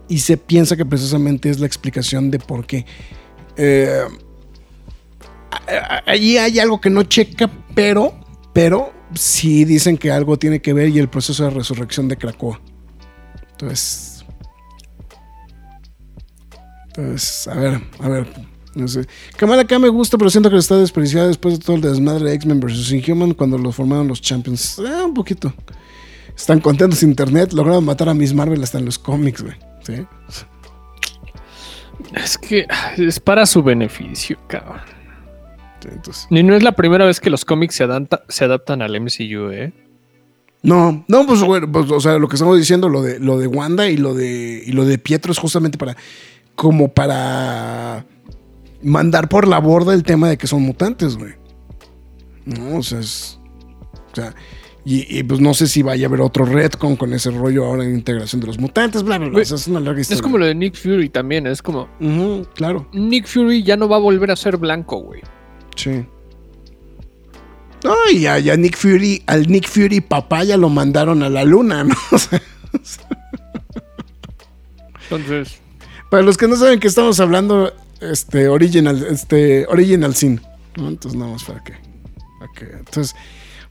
y se piensa que precisamente es la explicación de por qué. Eh, allí hay algo que no checa, pero, pero sí dicen que algo tiene que ver y el proceso de resurrección de Krakoa. Entonces, entonces, a ver, a ver. No sé. Kamala acá me gusta, pero siento que está desperdiciada después de todo el desmadre de X-Men vs. Inhuman cuando los formaron los Champions. Ah, un poquito. Están contentos internet, lograron matar a Miss Marvel hasta en los cómics, güey. ¿Sí? Es que es para su beneficio, cabrón. Entonces. Y no es la primera vez que los cómics se, adapta- se adaptan al MCU, ¿eh? No, no, pues bueno, pues, o sea, lo que estamos diciendo, lo de, lo de Wanda y lo de, y lo de Pietro es justamente para, como para mandar por la borda el tema de que son mutantes, güey. No, o sea, es, o sea, y, y, pues no sé si vaya a haber otro retcon con ese rollo ahora en integración de los mutantes, bla, bla, bla. O sea, es una larga historia. Es como lo de Nick Fury también, es como claro, Nick Fury ya no va a volver a ser blanco, güey. sí. No, y a, y a Nick Fury, al Nick Fury papá ya lo mandaron a la luna, ¿no? <laughs> O sea, Entonces, Para los que no saben que estamos hablando, este, original, este, original sin. Entonces, nada más para que, que- Entonces,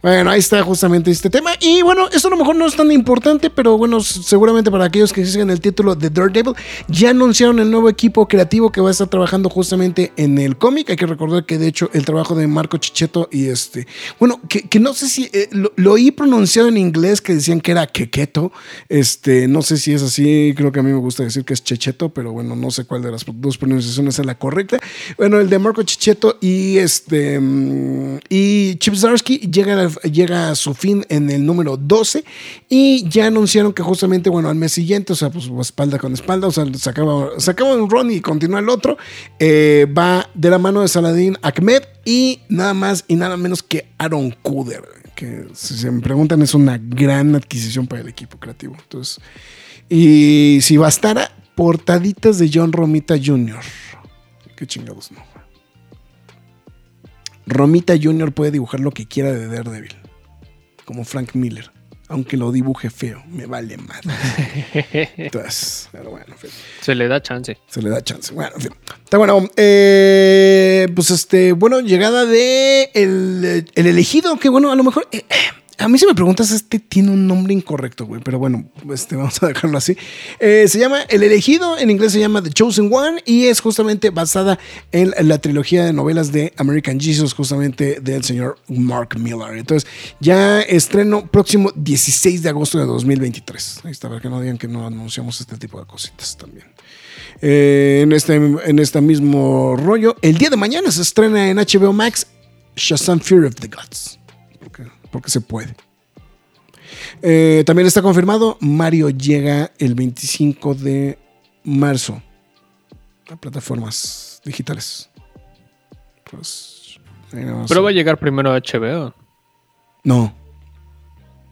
bueno, ahí está justamente este tema. Y bueno, esto a lo mejor no es tan importante, pero bueno, seguramente para aquellos que siguen el título de Daredevil, ya anunciaron el nuevo equipo creativo que va a estar trabajando justamente en el cómic. Hay que recordar que de hecho el trabajo de Marco Chicheto y este, bueno, que, que no sé si eh, lo, lo oí pronunciado en inglés que decían que era quequeto. Este, no sé si es así, creo que a mí me gusta decir que es checheto, pero bueno, no sé cuál de las dos pronunciaciones es la correcta. Bueno, el de Marco Chicheto y este mm, y Chip Zdarsky llega a, llega a su fin en el número 12 y ya anunciaron que justamente, bueno, al mes siguiente, o sea, pues espalda con espalda, o sea, se acaba, se acaba un run y continúa el otro, eh, va de la mano de Saladin Ahmed y nada más y nada menos que Aaron Kuder, que si se me preguntan es una gran adquisición para el equipo creativo. Entonces, y si bastara, portaditas de John Romita Jr. Qué chingados no. Romita Jr. puede dibujar lo que quiera de Daredevil, como Frank Miller, aunque lo dibuje feo, me vale madre. <laughs> Entonces, pero bueno, en fin, se le da chance. se le da chance. Bueno, en fin. Está bueno. eh, pues este, bueno, llegada de el, el elegido, que bueno, a lo mejor. eh, a mí si me preguntas, este tiene un nombre incorrecto, güey, pero bueno, este, vamos a dejarlo así. Eh, se llama El elegido, en inglés se llama The Chosen One y es justamente basada en la trilogía de novelas de American Jesus, justamente del señor Mark Miller. Entonces, ya estreno próximo 16 de agosto de 2023. Ahí está, para que no digan que no anunciamos este tipo de cositas también. Eh, en, este, en este mismo rollo, el día de mañana se estrena en HBO Max Shazam Fury of the Gods. Porque, se puede. Eh, también está confirmado, Mario llega el 25 de marzo a plataformas digitales. Pues. Pero va a llegar primero a HBO. No.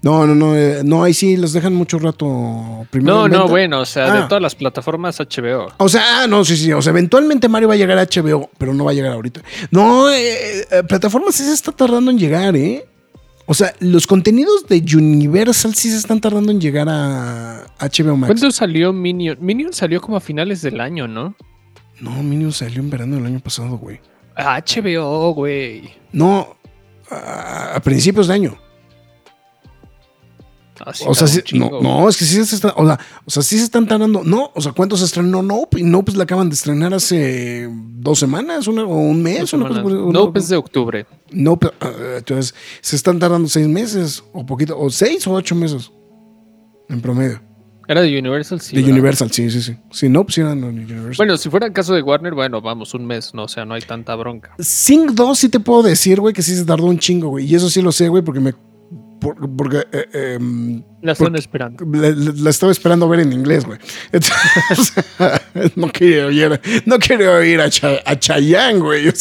No, no, no. eh, no, ahí sí los dejan mucho rato primero. No, no, bueno, o sea, Ah. de todas las plataformas HBO. O sea, ah, no, sí, sí. O sea, eventualmente Mario va a llegar a HBO, pero no va a llegar ahorita. No, eh, plataformas sí se está tardando en llegar, ¿eh? O sea, los contenidos de Universal sí se están tardando en llegar a HBO Max. ¿Cuándo salió Minion? Minion salió como a finales del año, ¿no? No, Minion salió en verano del año pasado, güey. HBO, güey. No, a, a principios de año. Ah, sí, O sea, sí- no, es que sí se están, o sea, o sea, sí se están tardando. No, o sea, ¿cuánto se estrenó Nope? Y Nope la acaban de estrenar hace dos semanas, una, o un mes, una cosa una- pues de octubre. No, pero, ah, entonces se están tardando seis meses o poquito, o seis o ocho meses en promedio. Era de Universal, sí. de ¿verdad? Universal, sí, sí, sí. Si no, pues eran de Universal. Bueno, si fuera el caso de Warner, bueno, vamos, un mes, no, o sea, no hay tanta bronca. Sync 2 sí te puedo decir, güey, que sí se tardó un chingo, güey. Y eso sí lo sé, güey, porque me. Por- porque eh, em, La están esperando. la, la- la estaba esperando ver en inglés, güey. Entonces, <laughs> no quería oír, no quería oír a, Cha- a Chayanne, güey.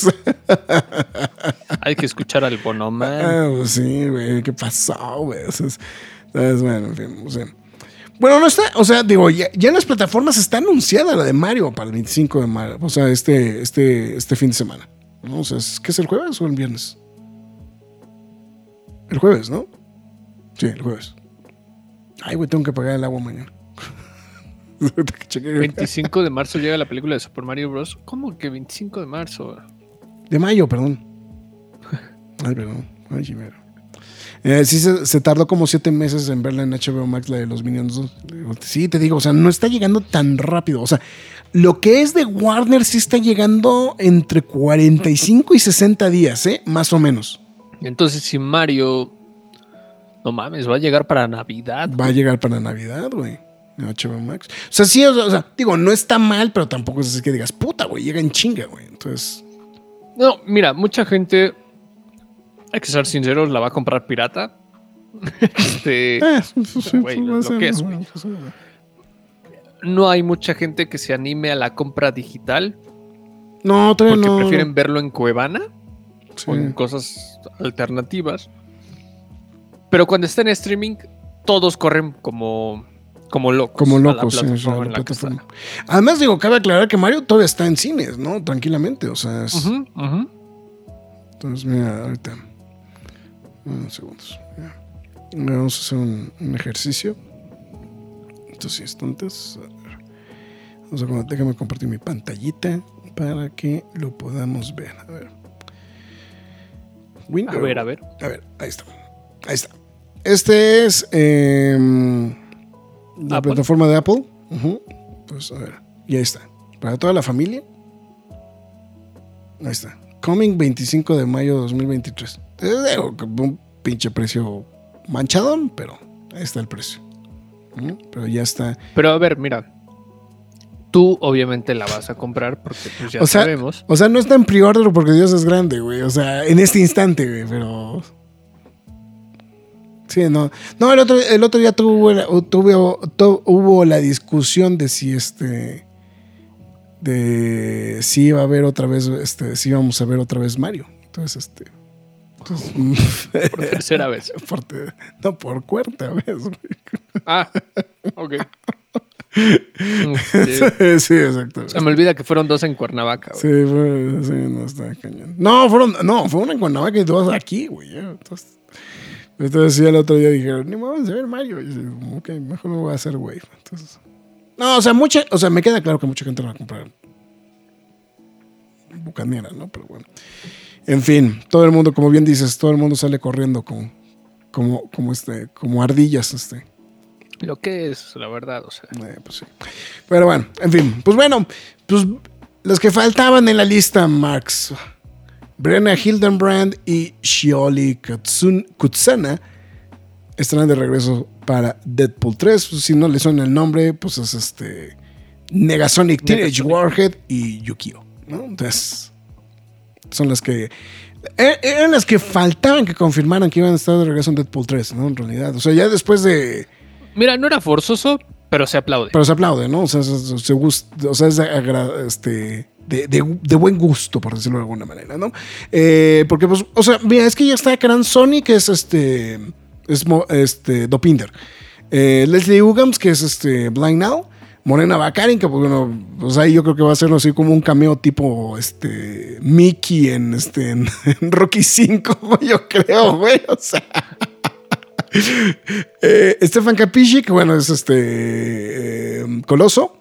Hay que escuchar al Bonoman. ah, pues sí, güey, ¿qué pasó, güey? O sea, es- es bueno, en fin, o sea. Bueno, no está, o sea, digo, ya, ya en las plataformas está anunciada la de Mario para el 25 de mayo, o sea, este, este, este fin de semana. ¿no? O sea, ¿es, ¿qué es el jueves o el viernes? El jueves, ¿no? Sí, el jueves. Ay, güey, tengo que pagar el agua mañana. <laughs> Chequé. 25 de marzo llega la película de Super Mario Bros. ¿Cómo que 25 de marzo? De mayo, perdón. Ay, perdón. Ay, chimero. Eh, sí, se, se tardó como siete meses en verla en HBO Max, la de los Minions 2. Digo, Sí, te digo, o sea, no está llegando tan rápido. O sea, lo que es de Warner sí está llegando entre 45 y 60 días, ¿eh? Más o menos. Entonces, si Mario. No mames, va a llegar para Navidad. Va a llegar para Navidad, güey. HBO Max. O sea, sí, o sea, o sea, digo, no está mal, pero tampoco es así que digas, puta, güey, llega en chinga, güey. Entonces, No, mira, mucha gente. Hay que ser sinceros, la va a comprar pirata. Este, ¿no? hay mucha gente que se anime a la compra digital No, todavía porque no. prefieren verlo en Cuevana Sí. o en cosas alternativas. Pero cuando está en streaming, todos corren como, como locos. Como locos, sí, sí. Además, digo, cabe aclarar que Mario todavía está en cines, ¿no? Tranquilamente, o sea, es- entonces, mira, ahorita, unos segundos. ya. Vamos a hacer un, un ejercicio. Estos instantes. a ver. Vamos a, déjame compartir mi pantallita para que lo podamos ver. A ver. Window. A ver, a ver. A ver, ahí está. Ahí está. Este es em, la Apple. plataforma de Apple. Ujú. Pues a ver. Y ahí está. Para toda la familia. Ahí está. Coming 25 de mayo de 2023. Es digo, que un pinche precio manchadón, pero ahí está el precio. Ujú. Pero ya está. Pero a ver, mira. Tú obviamente la vas a comprar porque pues ya O sea, sabemos. O sea, no está en pre-order porque Dios es grande, güey. O sea, en este instante, güey, pero. Sí, no. No, el otro, el otro día tuvo, tuvo, tu- hubo la discusión de si este. De si iba a haber otra vez, este, si íbamos a ver otra vez Mario. Entonces, este. entonces, <laughs> Por tercera vez. <laughs> por te- no, por cuarta vez, güey. Ah, <laughs> ok. Sí, exacto. se me olvida que fueron dos en Cuernavaca. güey. Sí, fue, sí, no está cañón. No, fueron, no, fue una en Cuernavaca y dos aquí, güey. Entonces, entonces sí, el otro día dijeron, ni vamos a ver Mario. Y yo, ok, mejor me voy a hacer güey. Entonces, no, o sea, mucha, o sea, me queda claro que mucha gente lo va a comprar. Bucanera, ¿no? Pero bueno. En fin, todo el mundo, como bien dices, todo el mundo sale corriendo con, como, como este, como ardillas, este. Lo que es, la verdad, o sea. Eh, pues sí. Pero bueno, en fin. Pues bueno, pues los que faltaban en la lista, Max. Brenna Hildenbrand y Shioli Kutsun- Kutsana estarán de regreso para Deadpool 3. Pues, si no le suena el nombre, pues es este Negasonic, Teenage Negasonic. Warhead y Yukio. ¿no? Entonces, son las que. e- Eran las que faltaban que confirmaran que iban a estar de regreso en Deadpool 3, ¿no? En realidad. O sea, ya después de. Mira, no era forzoso, pero se aplaude. Pero se aplaude, ¿no? O sea, se, se- se gust- o sea es agra- este, de, de- de buen gusto, por decirlo de alguna manera, ¿no? Eh, porque, pues, o sea, mira, es que ya está Karan Sony, que es este. Es este, Dopinder. Eh, Leslie Ugams, que es este Blind Now. Morena Baccarin, que pues, bueno, pues ahí yo creo que va a ser así como un cameo tipo este Mickey en este en, <laughs> Rocky 5, <laughs> yo creo, güey. O sea. <laughs> Eh, Stefan Capisci, que bueno, es este eh, Coloso.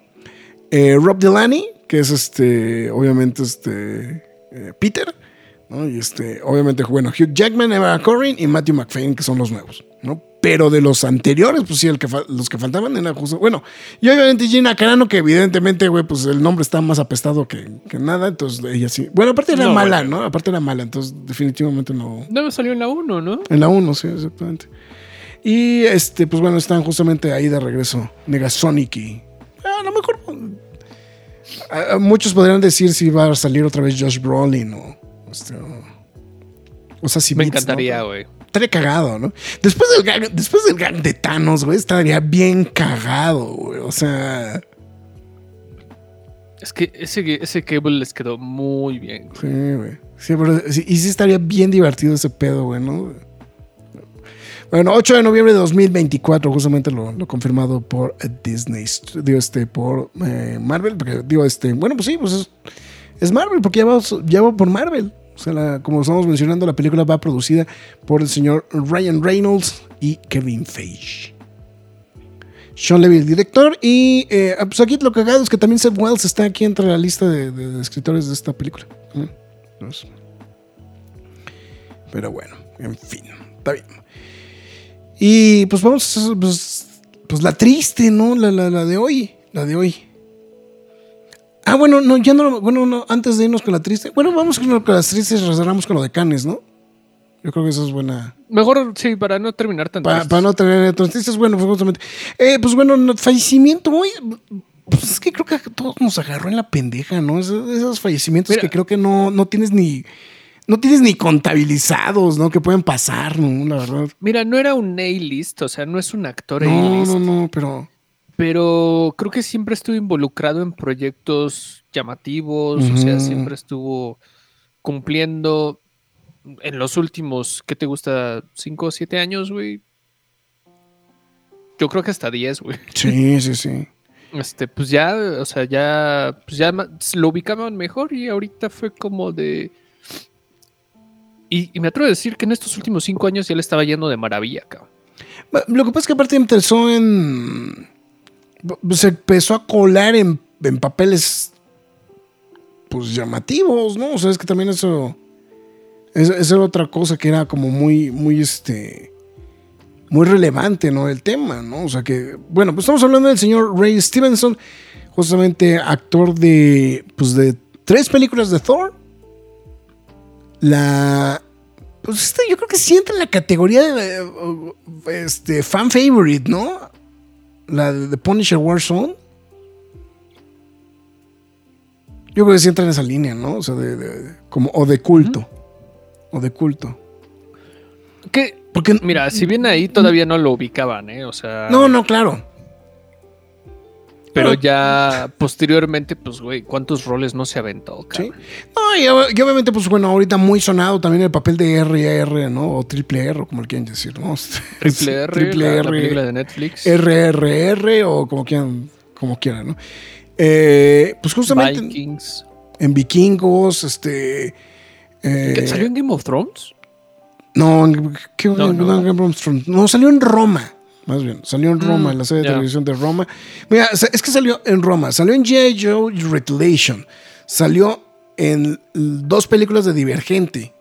Eh, Rob Delaney, que es este, obviamente, este eh, Peter. ¿no? Y este, obviamente, bueno, Hugh Jackman, Emma Corrin y Matthew McFadden, que son los nuevos, ¿no? Pero de los anteriores, pues sí, el que los que faltaban era justo. Bueno, y obviamente Gina Carano, que evidentemente, güey, pues el nombre está más apestado que, que nada, entonces ella sí. Bueno, aparte era No, mala, bueno. ¿no? Aparte era mala, entonces definitivamente no. No salió en la 1, ¿no? En la 1, sí, exactamente. Y este, pues bueno, están justamente ahí de regreso. Negasonic y. A lo mejor. A- a muchos podrían decir si va a salir otra vez Josh Brolin o. este, o, o sea, si Me Beats, ¿no? encantaría, güey. Estaría cagado, ¿no? Después del gag, después del gag de Thanos, güey, estaría bien cagado, güey. O sea. Es que ese, ese cable les quedó muy bien. güey. Sí, güey. Sí, pero sí, y sí estaría bien divertido ese pedo, güey, ¿no? Bueno, 8 de noviembre de 2024, justamente lo, lo confirmado por eh, Disney, digo, este, por eh, Marvel, porque digo, este, bueno, pues sí, pues es, es Marvel, porque ya va, por Marvel. O sea, como estamos mencionando, la película va producida por el señor Ryan Reynolds y Kevin Feige. Sean Levy, el director, y eh, pues aquí lo cagado es que también Seth Wells está aquí entre la lista de, escritores de esta película. ¿no? Entonces, pero bueno, en fin, está bien. Y pues vamos, a- pues, pues la triste, ¿no? La, la, la de hoy, la de hoy. Ah, bueno, no, ya no, bueno, no, antes de irnos con la triste. Bueno, vamos con, lo- con las tristes, cerramos con lo de Canes, ¿no? Yo creo que eso es buena. Mejor, sí, para no terminar tan Para, para no tener otras tristes, bueno, pues justamente. Eh, pues bueno, no, fallecimiento hoy. Pues es que creo que todos nos agarró en la pendeja, ¿no? Esos, esos fallecimientos Mira. que creo que no, no tienes ni. No tienes ni contabilizados, ¿no? Que pueden pasar, ¿no? La verdad. Mira, no era un A-list, o sea, no es un actor No, A-list. no, no, pero. Pero creo que siempre estuvo involucrado en proyectos llamativos, o sea, siempre estuvo cumpliendo en los últimos, ¿qué te gusta? ¿Cinco o siete años, güey? Yo creo que hasta 10, güey. Sí, sí, sí. Este, pues ya, o sea, ya, pues ya lo ubicaban mejor y ahorita fue como de... Y, me atrevo a decir que en estos últimos cinco años ya le estaba yendo de maravilla, cabrón. Lo que pasa es que aparte empezó en. Se empezó a colar en, en papeles. Pues llamativos, ¿no? O sea, es que también eso. es- Esa era otra cosa que era como muy, muy este. Muy relevante, ¿no? El tema, ¿no? O sea que. Bueno, pues estamos hablando del señor Ray Stevenson, justamente actor de. Pues de tres películas de Thor. La. Pues esta yo creo que sí entra en la categoría de eh, este, fan favorite, ¿no? La de The Punisher Warzone. Yo creo que sí entra en esa línea, ¿no? O sea, de, de- como, o de culto. O de culto. Que, Porque. mira, si bien ahí todavía no lo ubicaban, ¿eh? O sea... No, no, claro. Pero ya posteriormente, pues, güey, ¿cuántos roles no se aventó? Sí. No, y, ob- y obviamente, pues bueno, ahorita muy sonado también el papel de RR, ¿no? O triple R, o como le quieran decir, ¿no? <laughs> Triple R, Triple la, la R, película de Netflix. RRR, o como quieran, como quieran, ¿no? Eh, pues justamente en- Vikings. en Vikingos, este. eh, ¿Qué, ¿Salió en Game of Thrones? No, en- ¿qué- no. no, Game of Thrones. No, salió en Roma. Más bien, salió en Roma, Mm, en la serie de televisión de Roma. Mira, es que salió en Roma, salió en G.I. Joe Retaliation, salió en dos películas de Divergente.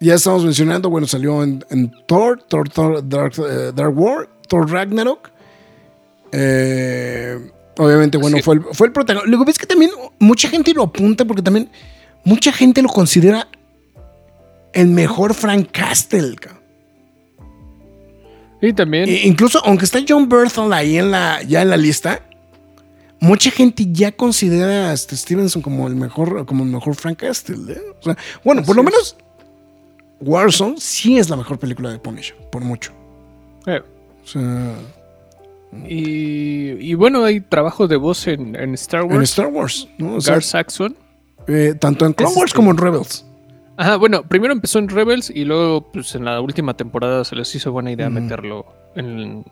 Ya estamos mencionando, bueno, salió en, en Thor, Thor, Thor Dark, eh, Dark War, Thor Ragnarok. Eh, obviamente, bueno, Sí. fue el, fue el protagonista. Luego ves que también mucha gente lo apunta porque también mucha gente lo considera el mejor Frank Castle. cabrón. También. E- incluso, aunque está John Berthel ahí en la, ya en la lista, mucha gente ya considera a este Stevenson como el mejor, como el mejor Frank Castle. ¿eh? O sea, bueno, por lo menos Warzone sí es la mejor película de Punisher, por mucho. eh, O sea, y, y bueno, hay trabajo de voz en, en Star en Wars. Star Wars, ¿no? O sea, Gar Saxon. eh, tanto en Clone Wars como en Rebels. Ajá, bueno, primero empezó en Rebels y luego, pues en la última temporada se les hizo buena idea meterlo en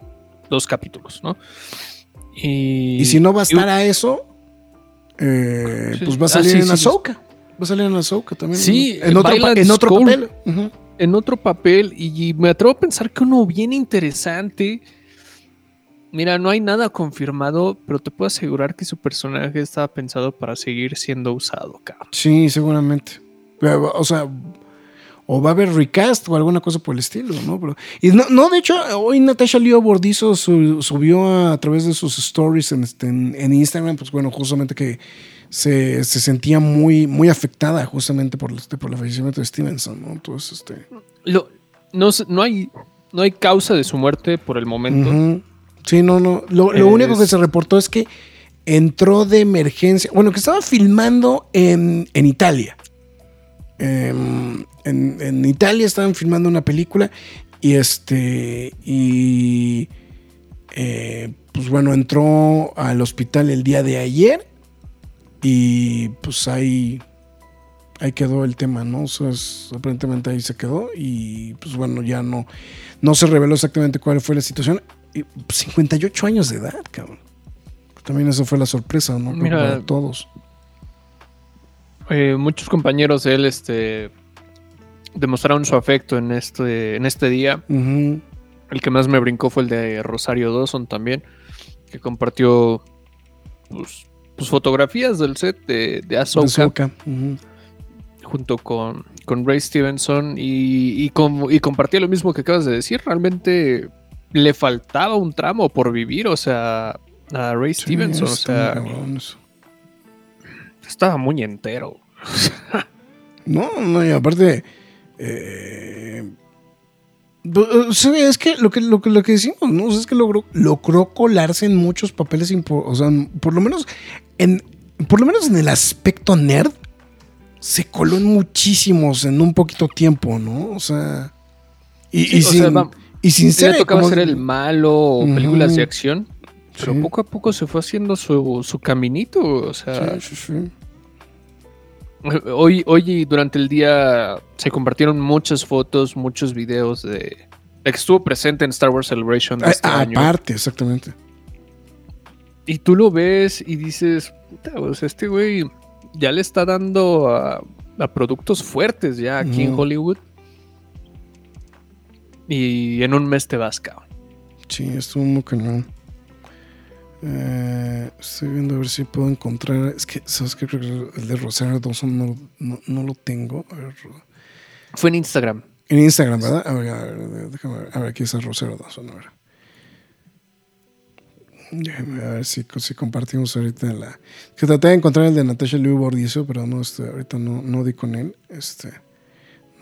dos capítulos, ¿no? Y, Y si no va a y- eso, eh, Sí. pues va a Ah, salir sí, en sí, Ahsoka. Va a salir en Ahsoka también. Sí, en otro, pa- Violent en otro Skull. papel. En otro papel y me atrevo a pensar que uno bien interesante. Mira, no hay nada confirmado, pero te puedo asegurar que su personaje estaba pensado para seguir siendo usado, cabrón. Sí, seguramente. O sea, o va a haber recast o alguna cosa por el estilo, ¿no? Pero, y no, no, de hecho, hoy Natasha Leo Bordizo su- subió a, a través de sus stories en, este, en, en Instagram, pues bueno, justamente que se, se sentía muy, muy afectada justamente por, este, por el fallecimiento de Stevenson, ¿no? Entonces, este... Lo- no, no, hay, no hay causa de su muerte por el momento. Sí, no, no. Lo, lo Es- único que se reportó es que entró de emergencia. Bueno, que estaba filmando en, en Italia. Em, en, en Italia estaban filmando una película y este. Y. eh, pues bueno, entró al hospital el día de ayer y pues ahí. Ahí quedó el tema, ¿no? O sea, es- aparentemente ahí se quedó y pues bueno, ya no, no se reveló exactamente cuál fue la situación. Y, pues, 58 años de edad, cabrón. También eso fue la sorpresa, ¿no? Mira, para todos. Eh, muchos compañeros de él este, demostraron su afecto en este, en este día. El que más me brincó fue el de Rosario Dawson también, que compartió pues, pues, fotografías del set de, de Ahsoka Ahsoka, ujú. junto con, con Ray Stevenson y, y, y compartía lo mismo que acabas de decir. Realmente le faltaba un tramo por vivir, o sea, a Ray Sí, Stevenson, o sea. Estaba muy entero. <laughs> No, no, y aparte. eh, es que lo que, lo que, lo que decimos, ¿no? O sea, es que logró, logró colarse en muchos papeles, o sea, por lo menos en, por lo menos en el aspecto nerd, se coló en muchísimos en un poquito tiempo, ¿no? O sea, y, Sí, y o sin, sea, va- y sin Le ser tocaba como- ser el malo o películas de acción, pero Sí. poco a poco se fue haciendo su, su caminito, o sea, Sí, sí, sí. Hoy, hoy durante el día se compartieron muchas fotos, muchos videos de, que estuvo presente en Star Wars Celebration de A- este año. aparte, exactamente. Y tú lo ves y dices, puta, este güey ya le está dando a, a productos fuertes ya aquí en. Hollywood. Y en un mes te vas, cabrón. Sí, estuvo muy cañón. Eh, estoy viendo a ver si puedo encontrar. Es que, ¿sabes qué? Creo que el de Rosario Dawson no, no, no lo tengo. A ver, Fue en Instagram. en Instagram, ¿verdad? A ver, a ver, déjame ver. A ver, aquí está Rosario Dawson. A ver. Déjame ver si, si compartimos ahorita la. Que traté de encontrar el de Natasha Liu Bordizo, pero no, este, ahorita no, no di con él. Este,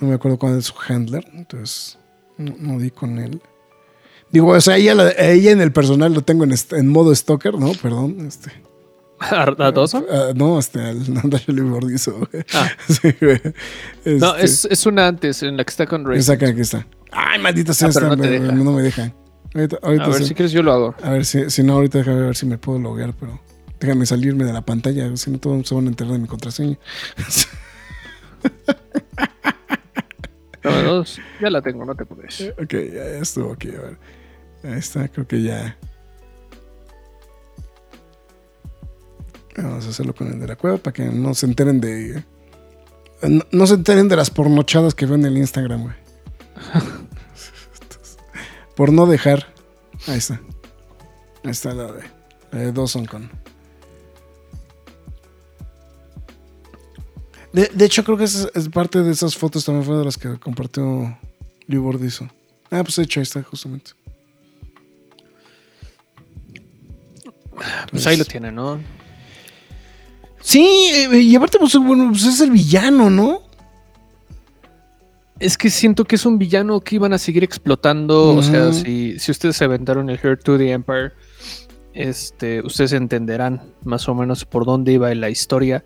no me acuerdo cuál es su handler, entonces no, no di con él. Digo, o sea, ella, la- ella en el personal lo tengo en, en modo stalker, ¿no? Perdón. Este, ¿A Dawson? ah, no, este, al <laughs> Natasha Bordizo. güey. Ah. <laughs> Sí, güey. No, Este, es, es una antes, en la que está con Ray. esa aquí está. Ay, maldita sea, Ah, esta, no no me deja. Ahorita, ahorita A ver, sí. si quieres yo lo hago. A ver si, si no, ahorita déjame ver si me puedo loguear, pero déjame salirme de la pantalla, si no todos se van a enterar de mi contraseña. <laughs> No, dos, ya la tengo, no te preocupes. ok, ya estuvo aquí, a ver. Está, creo que ya. Vamos a hacerlo con el de la cueva para que no se enteren de. No, se enteren de las pornochadas que veo en el Instagram, güey. <laughs> Por no dejar. Ahí está. Ahí está la de, la de Dawson con. De, hecho, creo que es parte de esas fotos también fue de las que compartió Liu Bordizo. Ah, pues de hecho, ahí está, justamente. Pues ahí lo tiene, ¿no? Sí, eh, y aparte, pues, bueno, pues es el villano, ¿no? Es que siento que es un villano que iban a seguir explotando. O sea, si, si ustedes se aventaron el Heir to the Empire, este, ustedes entenderán más o menos por dónde iba la historia.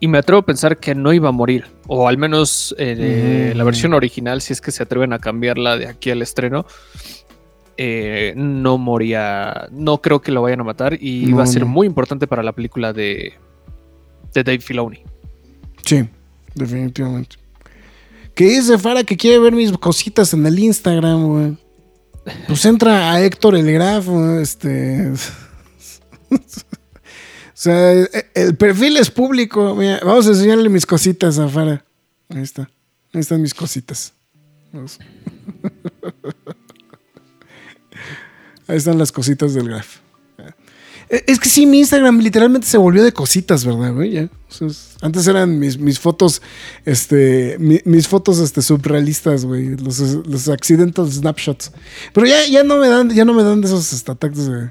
Y me atrevo a pensar que no iba a morir. O al menos eh, la versión original, si es que se atreven a cambiarla de aquí al estreno. Eh, no moría. No creo que lo vayan a matar. Y No, va a ser no. muy importante para la película de, de Dave Filoni. Sí, definitivamente. ¿Qué dice Fara que quiere ver mis cositas en el Instagram, güey? Pues entra a Héctor el Graf, este. <laughs> o sea, el, el perfil es público. Mira, vamos a enseñarle mis cositas a Fara. Ahí está. Ahí están mis cositas. Vamos. <laughs> Ahí están las cositas del Graf. Eh, Es que sí, mi Instagram literalmente se volvió de cositas, ¿verdad, güey? Antes eran mis, mis fotos, este, mi- mis fotos, este, surrealistas, güey. Los, los accidental snapshots. Pero ya, ya no me dan, ya no me dan de esos este, ataques de.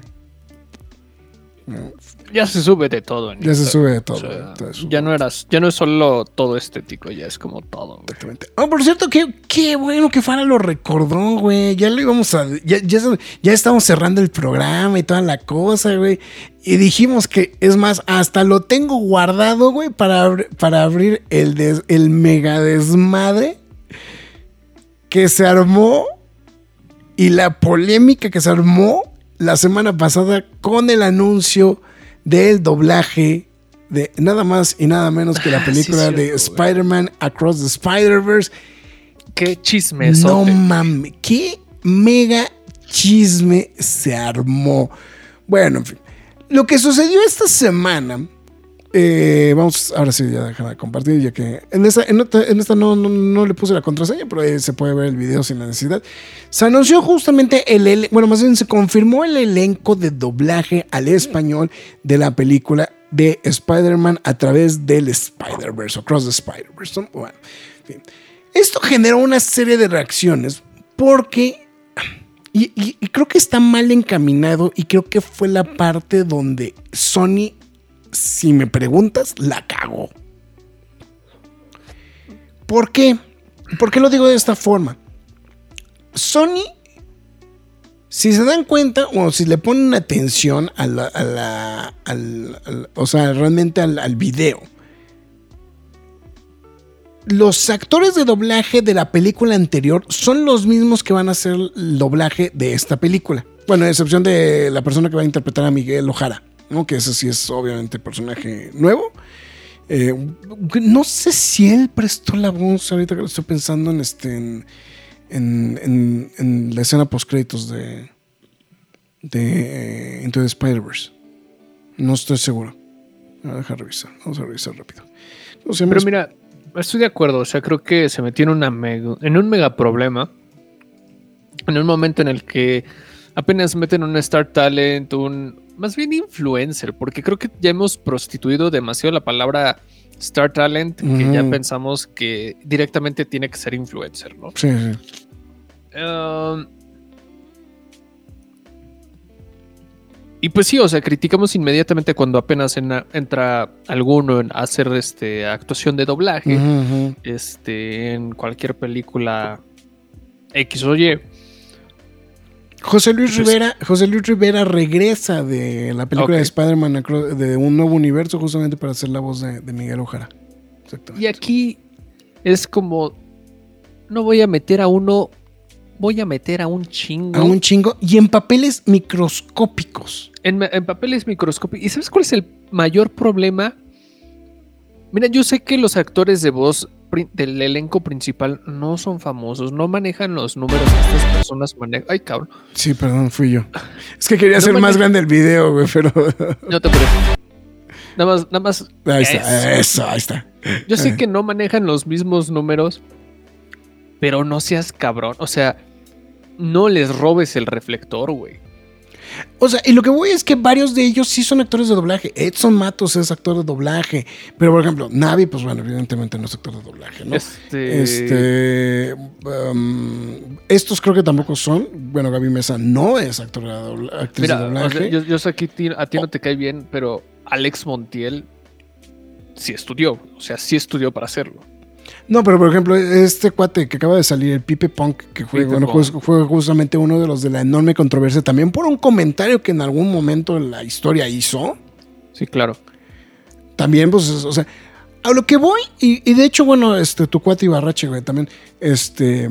Ya se sube de todo. en Ya se sube de todo. O sea, ya no eras, ya no es solo todo estético, ya es como todo. güey. Exactamente. Oh, por cierto, qué, qué bueno que Fara lo recordó, güey. Ya lo íbamos a. Ya, ya, ya estamos cerrando el programa y toda la cosa, güey. Y dijimos que, es más, hasta lo tengo guardado, güey, para, para abrir el, des- el mega desmadre que se armó y la polémica que se armó la semana pasada con el anuncio del doblaje de nada más y nada menos que la <laughs> sí, película de. Spider-Man Across the Spider-Verse. Qué No chismesote. mames, qué mega chisme se armó. Bueno, en fin. Lo que sucedió esta semana. Eh, vamos, ahora sí, ya déjame compartir, ya que en esta, no, no, no le puse la contraseña, pero ahí se puede ver el video sin la necesidad. Se anunció justamente el, bueno, más bien se confirmó el elenco de doblaje al español de la película de Spider-Man a través del Spider-Verse, o Cross the Spider-Verse. ¿no? Bueno, en fin. Esto generó una serie de reacciones porque, y creo que está mal encaminado y creo que fue la parte donde Sony, si me preguntas, la cagó. ¿Por qué? ¿Por qué lo digo de esta forma? Sony, si se dan cuenta o si le ponen atención a la, al- o sea, realmente al, al video, los actores de doblaje de la película anterior son los mismos que van a hacer el doblaje de esta película. Bueno, a excepción de la persona que va a interpretar a Miguel Ojara, ¿no? que ese sí es obviamente personaje nuevo. Eh, no sé si él prestó la voz, ahorita que lo estoy pensando en este en, la escena post créditos de, de eh, Into the Spider-Verse. No estoy seguro. Voy a revisar. Vamos a revisar rápido. Pero mira, estoy de acuerdo. O sea, creo que se metió en, una mega- en un mega problema. En un momento en el que apenas meten un Star Talent, un. Más bien influencer, porque creo que ya hemos prostituido demasiado la palabra Star Talent, que ya pensamos que directamente tiene que ser influencer, ¿no? Sí, sí. Um, y pues sí, o sea, criticamos inmediatamente cuando apenas en- entra alguno en hacer este actuación de doblaje, este, en cualquier película X o Y. José Luis Rivera, José Luis Rivera regresa de la película de Spider-Man de un nuevo universo justamente para hacer la voz de, de Miguel Ojara. Exactamente. Y aquí es como, no voy a meter a uno, voy a meter a un chingo A un chingo y en papeles microscópicos. en, en papeles microscópicos. ¿Y sabes cuál es el mayor problema? Mira, yo sé que los actores de voz del elenco principal no son famosos, no manejan los números que estas personas manejan. Ay, cabrón, Sí, perdón, fui yo. Es que quería No hacer más grande el video, güey, pero <laughs> no te preocupes. Nada más, nada más. ahí está, Eso. eso, ahí está. Yo sé que no manejan los mismos números, pero no seas cabrón. O sea, no les robes el reflector, güey. O sea, y lo que voy es que varios de ellos sí son actores de doblaje. Edson Matos es actor de doblaje. Pero, por ejemplo, Navi, pues bueno, evidentemente no es actor de doblaje, ¿no? Este, Este. um, estos creo que tampoco son. Bueno, Gaby Mesa no es actor de dobla- actriz de Mira, o doblaje. sea, yo, yo sé que a ti no te cae bien, pero Alex Montiel sí estudió. O sea, sí estudió para hacerlo. No, pero por ejemplo, este cuate que acaba de salir, el Pipe Punk, que fue, bueno, fue, justamente uno de los de la enorme controversia, también por un comentario que en algún momento en la historia hizo. Sí, claro. También, pues, o sea, a lo que voy, y, y de hecho, bueno, este, tu cuate Ibarrache, güey, también, este,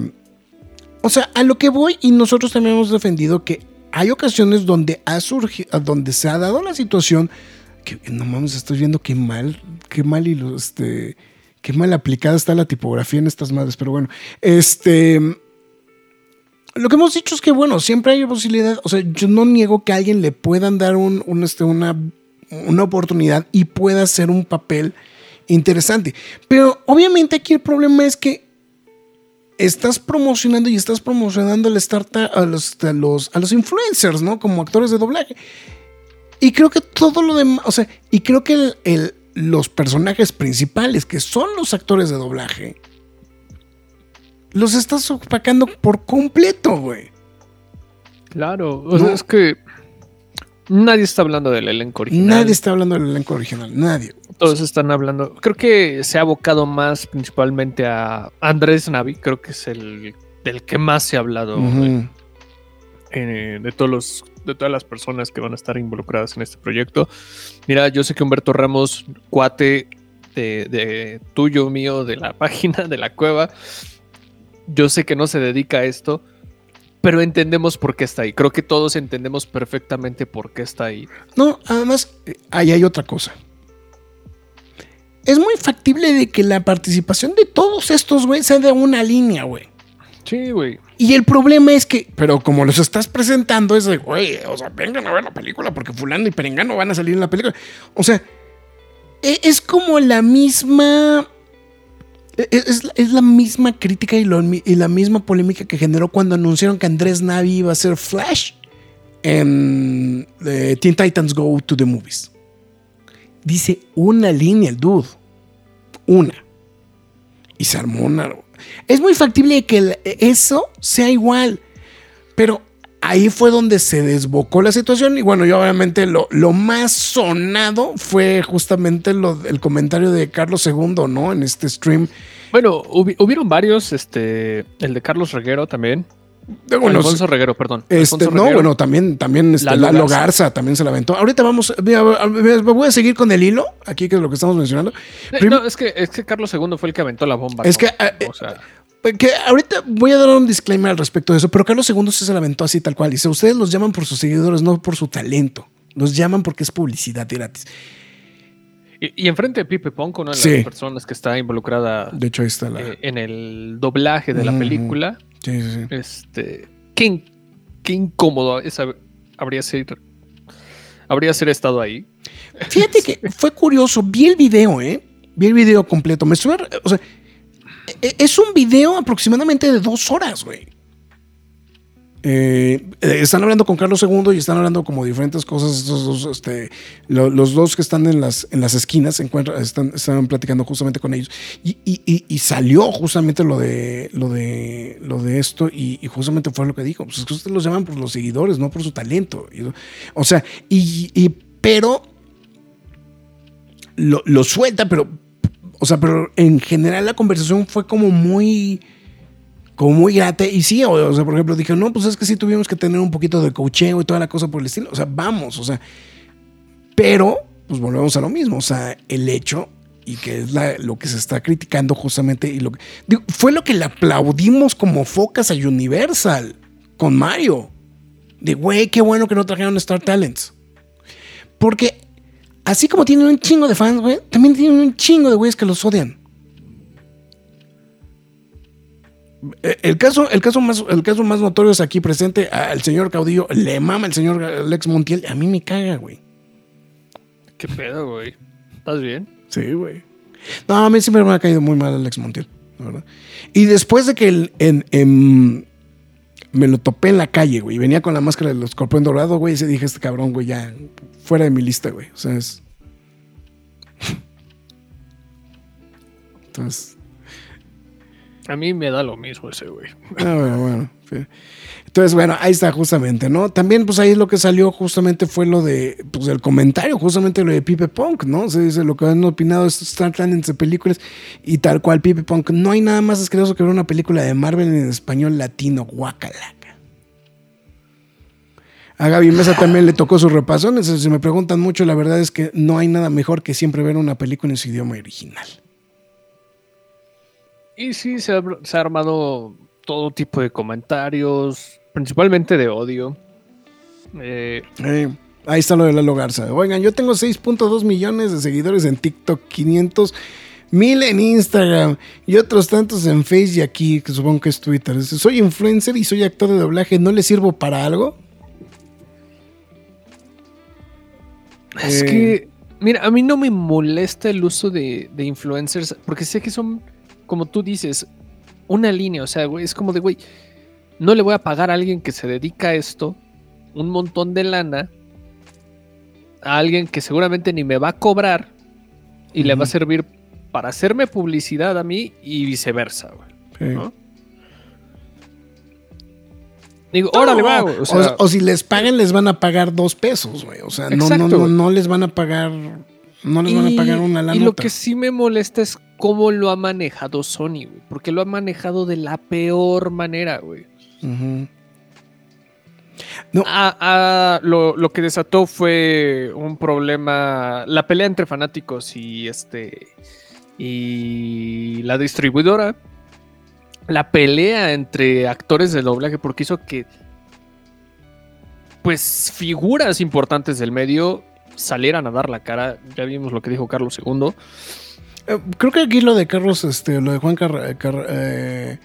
o sea, a lo que voy, y nosotros también hemos defendido que hay ocasiones donde ha surgido, donde se ha dado la situación que, no mames, estoy viendo qué mal, qué mal, y lo, este, qué mal aplicada está la tipografía en estas madres, pero bueno, este... Lo que hemos dicho es que, bueno, siempre hay posibilidad, o sea, yo no niego que a alguien le puedan dar un, este, una, una oportunidad y pueda hacer un papel interesante. Pero obviamente aquí el problema es que estás promocionando y estás promocionando al startup, a los, a los, influencers, ¿no? Como actores de doblaje. Y creo que todo lo demás, o sea, y creo que el, el, los personajes principales, que son los actores de doblaje, los estás opacando por completo, güey. Claro, o sea, es que nadie está hablando del elenco original. Nadie está hablando del elenco original, nadie. Todos están hablando. Creo que se ha abocado más principalmente a Andrés Navi. Creo que es el del que más se ha hablado eh, de todos los de todas las personas que van a estar involucradas en este proyecto. Mira, yo sé que Humberto Ramos, cuate de, tuyo, mío, de la <laughs> página, de la cueva, yo sé que no se dedica a esto, pero entendemos por qué está ahí. Creo que todos entendemos perfectamente por qué está ahí. No, además, eh, ahí hay otra cosa. Es muy factible de que la participación de todos estos, güey, sea de una línea, güey. Sí, güey. Y el problema es que, pero como los estás presentando, es de, güey, o sea, vengan a ver la película porque fulano y perengano van a salir en la película. O sea, e- es como la misma... e- Es, es la misma crítica y, lo mi- y la misma polémica que generó cuando anunciaron que Andrés Navi iba a ser Flash en eh, Teen Titans Go to the Movies. Dice una línea el dude. Una. Y se armó una. Es muy factible que eso sea igual. Pero ahí fue donde se desbocó la situación. Y bueno, yo obviamente lo, lo más sonado fue justamente el comentario de Carlos II, ¿no? En este stream. Bueno, hubi- hubieron varios, este, el de Carlos Reguero también. Bueno, Alfonso Reguero, perdón. Este, Alfonso no, Reguero. bueno, también, también este, Lalo Lalo Garza. Garza. también se la aventó. Ahorita vamos, mira, voy a seguir con el hilo, aquí que es lo que estamos mencionando. Eh, Prim- no, es que, es que Carlos II fue el que aventó la bomba. Es ¿no? que, eh, o sea, Que ahorita voy a dar un disclaimer al respecto de eso, pero Carlos II sí se la aventó así tal cual. Dice, ustedes los llaman por sus seguidores, no por su talento. Los llaman porque es publicidad gratis. Y, y enfrente de Pipe Ponco, una de Sí. las personas que está involucrada De hecho, ahí está la... eh, en el doblaje de la película, sí, sí, sí. este, qué, in- qué incómodo esa- habría ser, habría ser estado ahí. Fíjate que <laughs> fue curioso. Vi el video, ¿eh? Vi el video completo. Me estuve... O sea, e- es un video aproximadamente de dos horas, güey. Eh, están hablando con Carlos II y están hablando como diferentes cosas. Estos dos, este, lo- los dos que están en las, en las esquinas están, están platicando justamente con ellos. Y, y- y- salió justamente lo de, lo de, lo de esto. Y, justamente fue lo que dijo. Pues ustedes los llaman por los seguidores, no por su talento. O sea, y- pero lo, lo suelta, pero, o sea, pero en general la conversación fue como muy, como muy grata. Y sí, o, sea, por ejemplo, dije, no, pues es que sí tuvimos que tener un poquito de cocheo y toda la cosa por el estilo. O sea, vamos, o sea, pero, pues volvemos a lo mismo. O sea, el hecho y que es lo que se está criticando justamente y lo que fue lo que le aplaudimos como focas a Universal con Mario. De güey, qué bueno que no trajeron Star Talents. Porque así como tienen un chingo de fans, güey, también tienen un chingo de güeyes que los odian. El caso, el, caso más, el caso más notorio es aquí presente al señor Caudillo. Le mama el señor Alex Montiel. A mí me caga, güey. ¿Qué pedo, güey? ¿Estás bien? Sí, güey. No, a mí siempre me ha caído muy mal Alex Montiel, la verdad. Y después de que el- en- en- me lo topé en la calle, güey, venía con la máscara del escorpión dorado, güey, y se dije, este cabrón, güey, ya fuera de mi lista, güey. O sea, es... <laughs> Entonces, A mí me da lo mismo ese, güey. ah, bueno, bueno, Entonces, bueno, ahí está justamente, ¿no? También, pues ahí lo que salió justamente fue lo de, pues el comentario, justamente lo de Pipe Punk, ¿no? Se dice lo que han opinado estos Star Talents de películas y tal cual Pipe Punk. No hay nada más asqueroso que ver una película de Marvel en español latino, guacalaca. A Gaby Mesa también le tocó sus repasones. Si me preguntan mucho, la verdad es que no hay nada mejor que siempre ver una película en su idioma original. Y sí, se ha, se ha armado todo tipo de comentarios, principalmente de odio. Eh, Eh, ahí está lo de Lalo Garza. Oigan, yo tengo 6.2 millones de seguidores en TikTok, 500 mil en Instagram y otros tantos en Face y aquí, que supongo que es Twitter. Dice, soy influencer y soy actor de doblaje, ¿no le sirvo para algo? Es Eh. que, mira, a mí no me molesta el uso de, de influencers, porque sé que son, como tú dices, una línea, o sea, güey, es como de, güey, no le voy a pagar a alguien que se dedica a esto un montón de lana a alguien que seguramente ni me va a cobrar y le va a servir para hacerme publicidad a mí y viceversa, güey. Sí. ¿no? Digo, órale, va, güey. O O, sea, o si les pagan, les van a pagar dos pesos, güey. O sea, no, no, no, no les van a pagar, no les van a pagar una lana. Y lo que sí me molesta es cómo lo ha manejado Sony, güey. Porque lo ha manejado de la peor manera, güey. No. Ah, ah, lo, lo que desató fue un problema. La pelea entre fanáticos y este. Y la distribuidora. La pelea entre actores de doblaje. Porque hizo que. Pues figuras importantes del medio salieran a dar la cara. Ya vimos lo que dijo Carlos II. Eh, Creo que aquí lo de Carlos, este, lo de Juan Carr- Carr- eh,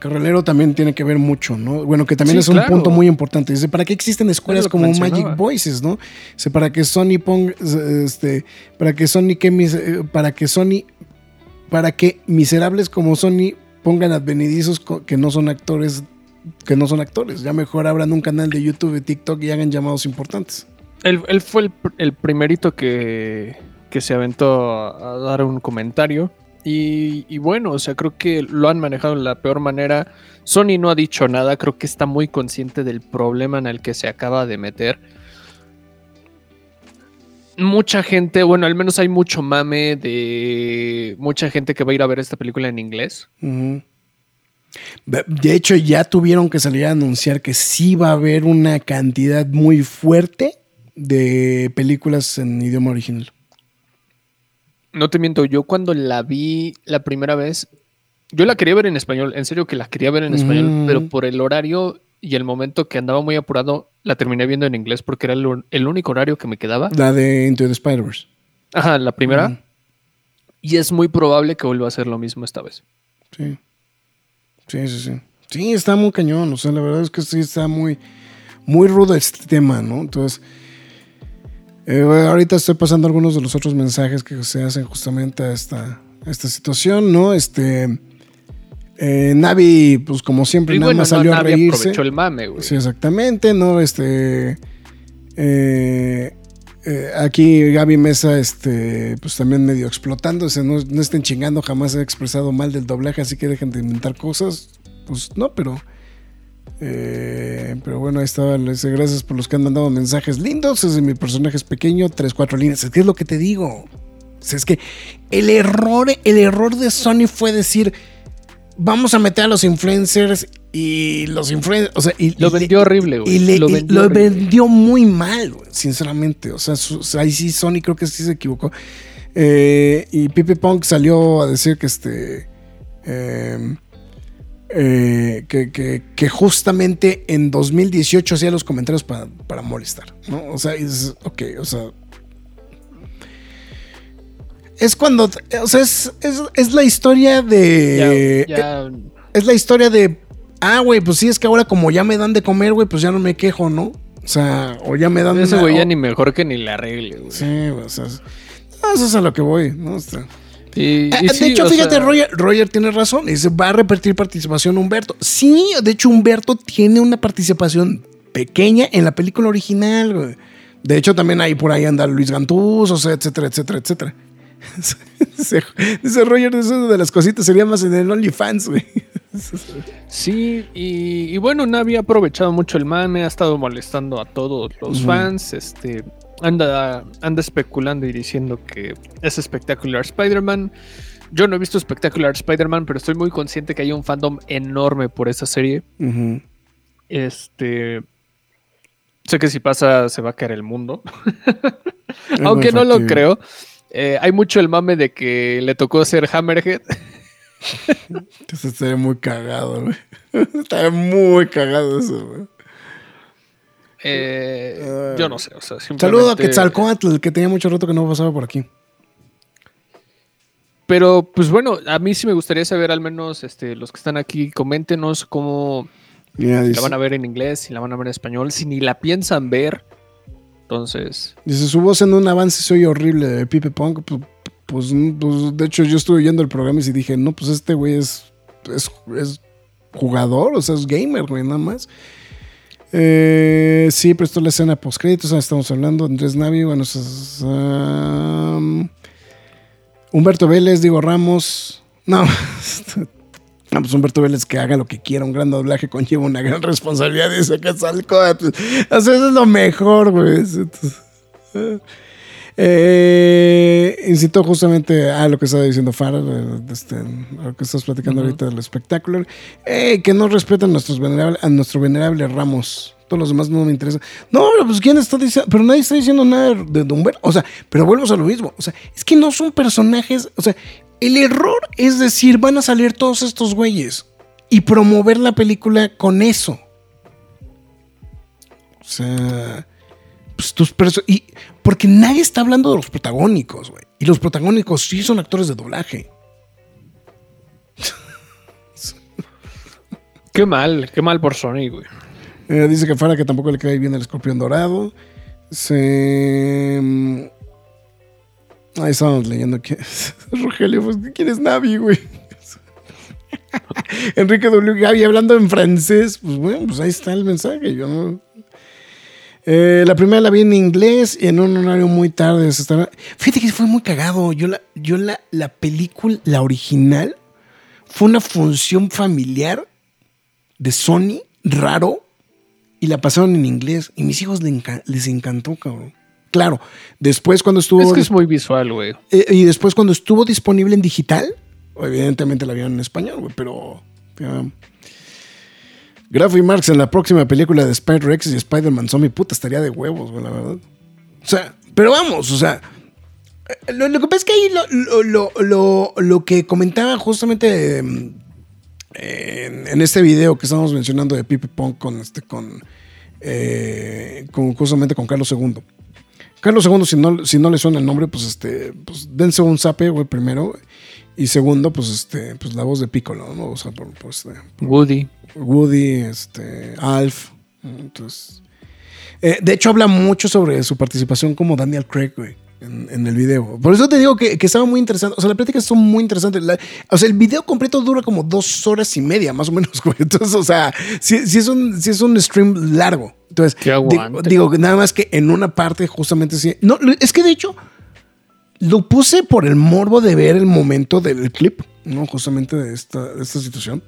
Carralero también tiene que ver mucho, ¿no? Bueno, que también Sí, es un punto muy importante. Dice, ¿para qué existen escuelas como. Magic Voices, no? Dice, para que Sony ponga, este, para que Sony, que mis- eh, para que Sony, para que miserables como Sony pongan advenedizos que no son actores, que no son actores. Ya mejor abran un canal de YouTube y TikTok y hagan llamados importantes. Él, él fue el primerito que, que se aventó a, dar un comentario. Y, bueno, o sea, creo que lo han manejado de la peor manera. Sony no ha dicho nada, creo que está muy consciente del problema en el que se acaba de meter. Mucha gente, bueno, al menos hay mucho mame de mucha gente que va a ir a ver esta película en inglés. De hecho, ya tuvieron que salir a anunciar que sí va a haber una cantidad muy fuerte de películas en idioma original. No te miento, yo cuando la vi la primera vez, yo la quería ver en español, en serio que la quería ver en español, Mm. pero por el horario y el momento que andaba muy apurado, la terminé viendo en inglés porque era el, único horario que me quedaba. La de Into the Spider-Verse. Ajá, la primera. Ujú. Y es muy probable que vuelva a hacer lo mismo esta vez. Sí. Sí, sí, sí. Sí, está muy cañón. O sea, la verdad es que sí está muy, muy rudo este tema, ¿no? Entonces, eh, ahorita estoy pasando algunos de los otros mensajes que se hacen justamente a esta, a esta situación, ¿no? Este. eh, Navi, pues como siempre, nada bueno, más no, salió a reírse. aprovechó el mame, güey. Sí, exactamente, ¿no? Este. eh, eh, aquí Gaby Mesa, este, pues también medio explotándose, no, no estén chingando, jamás he expresado mal del doblaje, así que dejen de inventar cosas. Pues no, pero. Eh, pero bueno, ahí estaba. les Gracias por los que han mandado mensajes lindos. Ese mi personaje es pequeño, tres, cuatro líneas. Es que es lo que te digo. O sea, es que el error, el error de Sony fue decir. Vamos a meter a los influencers y los influencers. O sea, y, Lo y- vendió horrible, güey. y le- lo y vendió lo horrible. vendió muy mal, güey, sinceramente. O sea, su- ahí sí Sony creo que sí se equivocó. Eh, y Pipe Punk salió a decir que este. eh, eh, que, que- que justamente en 2018 hacía los comentarios para, para molestar, ¿no? O sea, dices, ok, o sea. Es cuando. O sea, es, es- es la historia de. Ya- ya- Es la historia de. Ah, güey, pues sí, es que ahora como ya me dan de comer, güey, pues ya no me quejo, ¿no? O sea, o ya me dan. ese una- güey ya o- ni mejor que ni le arregle, güey. Sí, o sea. es- eso es a lo que voy, ¿no? O sea, Y- Ah, y de hecho, fíjate, sea, Roger, Roger tiene razón. Dice, va a repetir participación Humberto. Sí, de hecho, Humberto tiene una participación pequeña en la película original. güey. De hecho, también ahí por ahí anda Luis Gantús, o sea, etcétera, etcétera, etcétera. <laughs> dice, Roger, eso de las cositas sería más en el OnlyFans, güey. Sí, y, y bueno, Navi ha aprovechado mucho el mame, ha estado molestando a todos los fans, este, anda, anda especulando y diciendo que es espectacular Spider-Man. Yo no he visto espectacular Spider-Man, pero estoy muy consciente que hay un fandom enorme por esa serie. Este. Sé que si pasa se va a caer el mundo. <laughs> Aunque no lo creo. Eh, hay mucho el mame de que le tocó ser Hammerhead. <laughs> Eso estaría muy cagado, güey. <laughs> Estaría muy cagado eso, güey. Eh, yo no sé. O sea, Saludo a simplemente- Quetzalcoatl, que tenía mucho rato que no pasaba por aquí. Pero, pues bueno, a mí sí me gustaría saber, al menos este, los que están aquí, coméntenos cómo Mira, la dice, van a ver en inglés, si la van a ver en español, si ni la piensan ver. Entonces, dice, su voz en un avance se oye horrible de Pipe Punk. Pues, pues, pues, de hecho, yo estuve oyendo el programa y sí dije, no, pues este güey es, es, es jugador, o sea, es gamer, güey, nada más. Eh, sí, prestó la escena post créditos, estamos hablando. Andrés Navi, bueno, um, Humberto Vélez, Diego Ramos. No, <laughs> no, pues Humberto Vélez que haga lo que quiera. Un gran doblaje conlleva una gran responsabilidad. Dice que salco. Sea, eso es lo mejor, güey. Entonces, eh, incitó justamente a lo que estaba diciendo Farah, este, a lo que estás platicando ahorita del espectáculo. Eh, que no respetan nuestros venerable, a nuestro venerable Ramos. Todos los demás no me interesan. No, pero pues quién está diciendo, pero nadie está diciendo nada de Don. O sea, pero volvemos a lo mismo. O sea, es que no son personajes. O sea, el error es decir, van a salir todos estos güeyes y promover la película con eso. O sea, pues tus perso- y porque nadie está hablando de los protagónicos, güey. Y los protagónicos sí son actores de doblaje. qué mal, qué mal por Sony, güey. Eh, dice que Farah que tampoco le cae bien el escorpión dorado. Se. mm, Ahí estábamos leyendo que. <laughs> Rogelio, pues, ¿quién es Navi, güey? <laughs> Enrique W. Gaby hablando en francés. Pues bueno, pues ahí está el mensaje. Yo no. Eh, la primera la vi en inglés y en un horario muy tarde. Fíjate que fue muy cagado. Yo la, yo la, la película, la original, fue una función familiar de Sony, raro, y la pasaron en inglés. Y mis hijos les encantó, cabrón. Claro, después cuando estuvo. Es que es muy visual, güey. eh, y después cuando estuvo disponible en digital, evidentemente la vieron en español, güey, pero. ya. Grafo y Marx en la próxima película de Spider-X y Spider-Man Zombie, puta, estaría de huevos, güey, la verdad. O sea, pero vamos, o sea. eh, Lo, que pasa es que ahí lo, lo, lo, lo- que comentaba justamente mm, en, este video que estábamos mencionando de Pipe Punk con este, con, eh, con justamente con Carlos II. Carlos II, si no, si no le suena el nombre, pues este, pues dense un zape, güey, primero. Y segundo, pues este, pues la voz de Piccolo, ¿no? O sea, por, este, Woody. Woody, este, Alf. Entonces. eh, de hecho, habla mucho sobre su participación como Daniel Craig, güey. En, en el video. Por eso te digo que, que estaba muy interesante. O sea, la plática estuvo muy interesante. La- o sea, el video completo dura como dos horas y media, más o menos, <laughs> güey. Entonces, o sea, sí, sí es, un, sí es un stream largo. Entonces, Que digo, aguante. digo, nada más que en una parte, justamente sí. No, es que de hecho, lo puse por el morbo de ver el momento del clip, ¿no? Justamente de esta, de esta situación.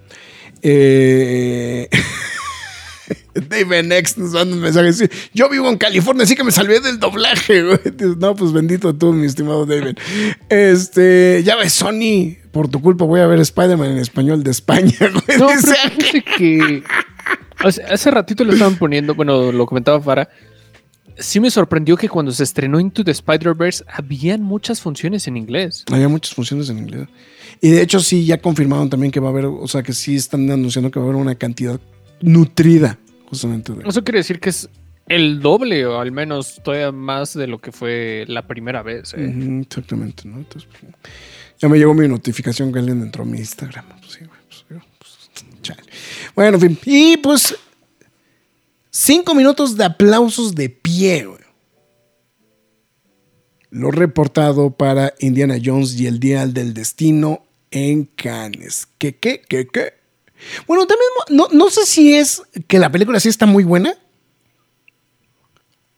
Eh, <laughs> David X nos manda un mensaje yo vivo en California, así que me salvé del doblaje, güey. <laughs> No, pues bendito tú, mi estimado David. Este, ya ves, Sony, por tu culpa voy a ver Spider-Man en español de España, <laughs> güey. No, pero que hace, hace ratito lo estaban poniendo, bueno, lo comentaba Farah. Sí me sorprendió que cuando se estrenó Into the Spider-Verse habían muchas funciones en inglés. Había muchas funciones en inglés. Y de hecho sí, ya confirmaron también que va a haber, o sea, que sí están anunciando que va a haber una cantidad nutrida, justamente. De, Eso quiere decir que es el doble o al menos todavía más de lo que fue la primera vez. ¿eh? Exactamente, ¿no? Entonces, pues, ya me llegó mi notificación que alguien entró a mi Instagram. Pues sí, güey, pues, pues, chale. Bueno, en fin. Y pues, cinco minutos de aplausos de pie, güey. Lo reportado para Indiana Jones y el Día del Destino en Cannes. ¿Qué, qué, qué, qué? Bueno, también no, no sé si es que la película sí está muy buena.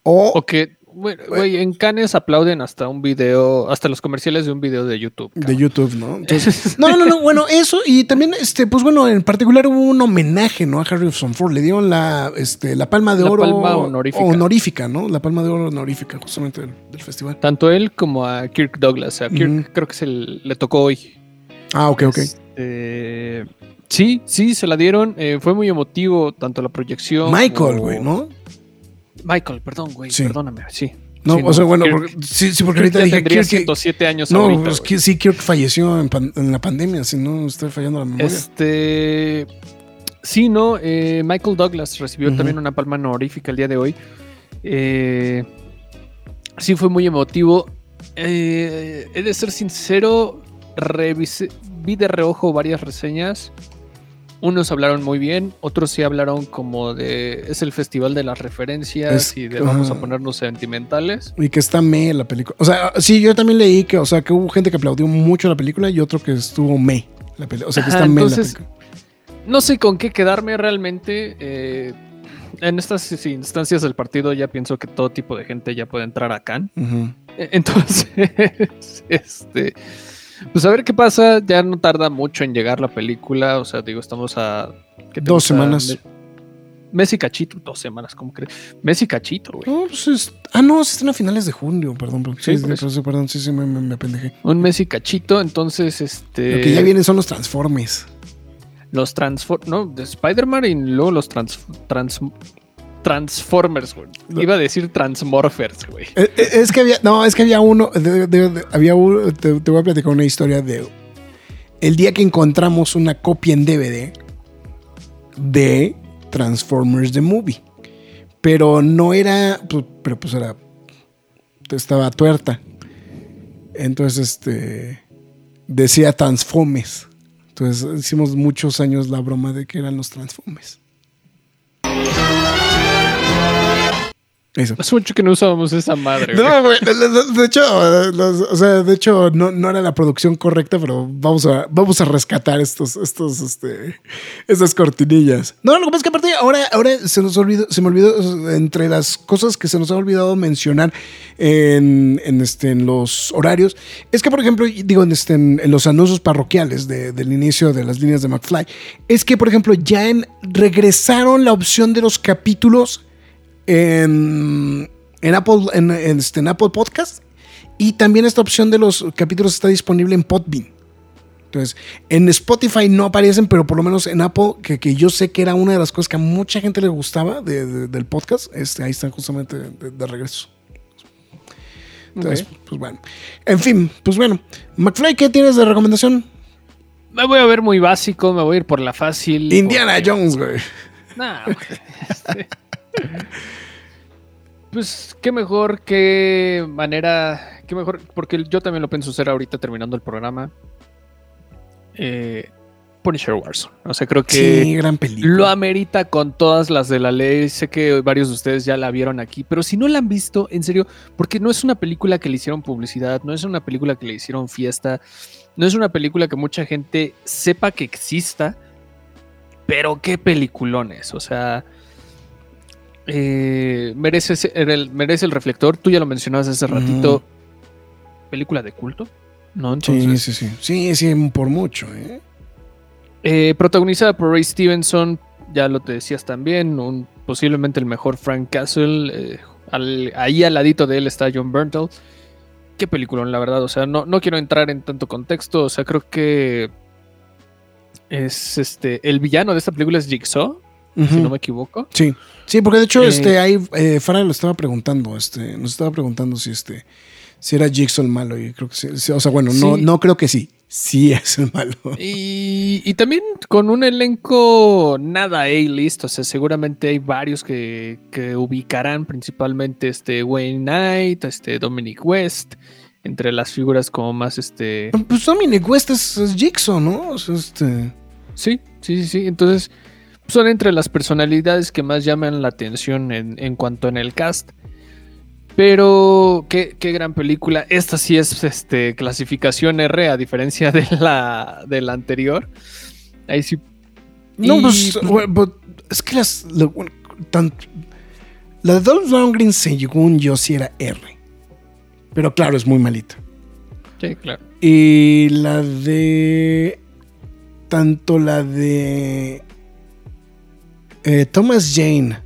O, O que Bueno, güey, en Cannes aplauden hasta un video, hasta los comerciales de un video de YouTube. De. YouTube, ¿no? Entonces, <laughs> no, no, no, bueno, eso y también, este, pues bueno, en particular hubo un homenaje, ¿no? A Harrison Ford, le dieron la, este, la palma de La oro palma honorífica. honorífica, ¿no? La palma de oro honorífica, justamente del, del festival. Tanto él como a Kirk Douglas. A Kirk creo que se le, tocó hoy. Ah, ok, ok. Este, sí, sí, se la dieron. eh, fue muy emotivo, tanto la proyección. Michael, güey, ¿no? Michael, perdón, güey, Sí. perdóname, sí. No, Sí, o sea, bueno, Kirk- porque, sí, sí, porque Kirk ahorita ya dije Kirk, que- 107 años no, ahorita, pues que sí, Kirk falleció en, pan- en la pandemia, si no estoy fallando la memoria. Este. Sí, ¿no? Eh, Michael Douglas recibió también una palma honorífica el día de hoy. Eh, sí, fue muy emotivo. Eh, he de ser sincero, revisé- vi de reojo varias reseñas. Unos hablaron muy bien, otros sí hablaron como de. Es el festival de las referencias Es- y de vamos a ajá. ponernos sentimentales. Y que está me la película. O sea, sí, yo también leí que, o sea, que hubo gente que aplaudió mucho la película y otro que estuvo me la película. O sea, que Ajá, está me entonces- la película. No sé con qué quedarme realmente. eh, en estas instancias del partido ya pienso que todo tipo de gente ya puede entrar a Cannes. E- <laughs> Entonces, este, pues a ver qué pasa. Ya no tarda mucho en llegar la película. O sea, digo, estamos a ¿qué te Dos semanas. Me- Mes y cachito, dos semanas, ¿cómo crees? Mes y cachito, güey. No, pues es- ah, no, se estrena a finales de junio, perdón. perdón. Sí, Sí, perdón, sí, sí, me, me, me apendejé. Un mes y cachito, entonces, este. Lo que ya vienen son los Transformers. Los Transformers, no, de Spider-Man y luego los trans, trans- Transformers, güey. Iba a decir Transmorphers, güey. Eh, eh, Es que había, no, es que había uno, de- de- de- había uno, te, te voy a platicar una historia de el día que encontramos una copia en DVD de Transformers The Movie. Pero no era, pues, pero pues era, estaba tuerta. Entonces, este, decía Transformers. Entonces hicimos muchos años la broma de que eran los Transformers. Eso. Hace mucho que no usábamos esa madre, güey. No, güey, de- hecho, los- o sea, de hecho no, no era la producción correcta, pero vamos a, vamos a rescatar estos, estos, este, estas cortinillas. No, lo que pasa es que aparte ahora, ahora se nos olvidó, se me olvidó, entre las cosas que se nos ha olvidado mencionar en, en, este, en los horarios, es que, por ejemplo, digo, en, este, en, en los anuncios parroquiales de- del inicio de las líneas de McFly, es que, por ejemplo, ya en, regresaron la opción de los capítulos en, en Apple, en, en, este, en Apple Podcast. Y también esta opción de los capítulos está disponible en Podbean. Entonces, en Spotify no aparecen, pero por lo menos en Apple, que, que yo sé que era una de las cosas que a mucha gente le gustaba de- de- del podcast, este, ahí están justamente de, de regreso. Entonces, pues bueno. En fin, pues bueno. McFly, ¿qué tienes de recomendación? Me voy a ver muy básico, me voy a ir por la fácil. Indiana porque- Jones, güey. Nah, güey, este, Pues qué mejor, qué manera, qué mejor, porque yo también lo pienso hacer ahorita terminando el programa. Eh, Punisher Warzone. O sea, creo que Sí, gran película. lo amerita con todas las de la ley. Sé que varios de ustedes ya la vieron aquí, pero si no la han visto, en serio, porque no es una película que le hicieron publicidad, no es una película que le hicieron fiesta, no es una película que mucha gente sepa que exista, pero qué peliculones. O sea, eh, merece, el, merece el reflector. Tú ya lo mencionabas hace ratito. Película de culto, ¿no? Entonces, Sí, sí, sí. Sí, sí, por mucho, ¿eh? eh, protagonizada por Ray Stevenson, ya lo te decías también, un, posiblemente el mejor Frank Castle. al- ahí al ladito de él está John Berntal. Qué peliculón, la verdad. O sea, no, no quiero entrar en tanto contexto. O sea, creo que es este. El villano de esta película es Jigsaw, si no me equivoco. Sí, sí, porque de hecho, Eh, este, ahí eh, Farah lo estaba preguntando, este, nos estaba preguntando si este, si era Jigsaw el malo, y creo que sí, o sea, bueno, no, no creo que sí, sí es el malo. Y, y también con un elenco nada A-list, o sea, seguramente hay varios que, que ubicarán principalmente este Wayne Knight, este Dominic West, entre las figuras como más este... Pues Dominic West es, es Jigsaw, ¿no? O sea, este, Sí, sí, sí, sí. Entonces son entre las personalidades que más llaman la atención en, en cuanto en el cast. Pero qué, qué gran película. Esta sí es este, clasificación R a diferencia de la, de la anterior. Ahí sí no, Y, pues, pues, but- es que las, tan- La de Dolph Lundgren, según yo, sí era R. Pero claro, es muy malita. Sí, claro. Y la de. Tanto la de. Eh, Thomas Jane.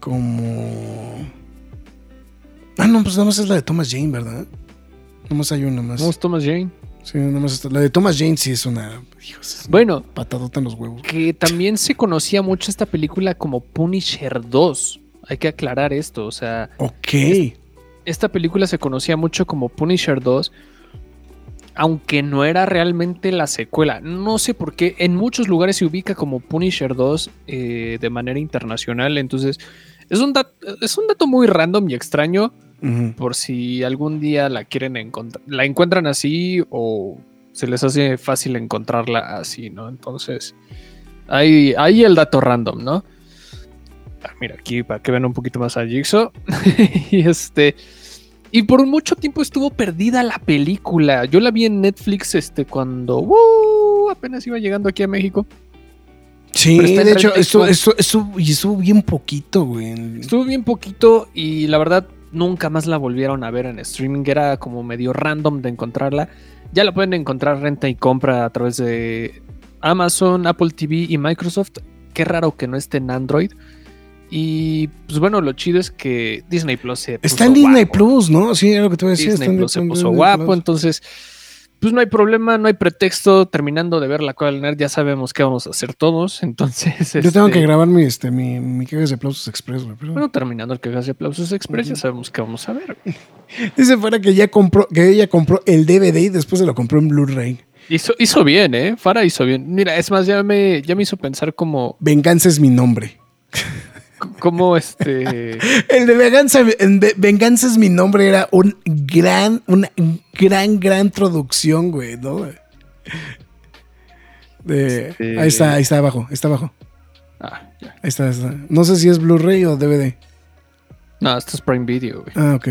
Como. Ah, no, pues nada más es la de Thomas Jane, ¿verdad? Nada más hay una más. ¿Cómo es Thomas Jane? Sí, nada más está- La de Thomas Jane sí es una. es una Bueno, patadota en los huevos. que también se conocía mucho esta película como Punisher 2. Hay que aclarar esto, o sea, Ok. esta película se conocía mucho como Punisher 2, aunque no era realmente la secuela. No sé por qué, en muchos lugares se ubica como Punisher 2 eh, de manera internacional, entonces es un, es un dato muy random y extraño por si algún día la quieren encontrar, la encuentran así o se les hace fácil encontrarla así, ¿no? Entonces, ahí, ahí el dato random, ¿no? Ah, mira, aquí para que vean un poquito más a Jigsaw. <laughs> y este. Y por mucho tiempo estuvo perdida la película. Yo la vi en Netflix este, cuando ¡uh! apenas iba llegando aquí a México. Sí, de hecho, esto, esto- y estuvo bien poquito, güey. Estuvo bien poquito y la verdad nunca más la volvieron a ver en streaming. Era como medio random de encontrarla. Ya la pueden encontrar renta y compra a través de Amazon, Apple TV y Microsoft. Qué raro que no esté en Android. Y pues bueno, lo chido es que Disney Plus se Está puso en Disney guapo. Plus, ¿no? Sí, era lo que te voy a decir. Disney está Plus se puso guapo, Plus. entonces pues no hay problema, no hay pretexto. Terminando de ver la cual del nerd ya sabemos qué vamos a hacer todos. <laughs> Entonces, Yo tengo este, que grabar mi, este, mi, mi quejas de aplausos express, güey. pero- Bueno, terminando el que hace aplausos express, ya sabemos qué vamos a ver. <laughs> Dice fuera que ya compró, que ella compró el DVD y después se lo compró en Blu-ray. Hizo, hizo bien, ¿eh? Farah hizo bien. Mira, es más, ya me, ya me hizo pensar como, Venganza es mi nombre. <laughs> como este... <laughs> El de Venganza, de- Venganza es mi nombre era un gran, una gran, gran producción, güey, ¿no? De- Este- Ahí está, ahí está abajo, está abajo. Ah, ya. Ahí está, ahí está. No sé si es Blu-ray o DVD. No, esto es Prime Video, güey. Ah, ok.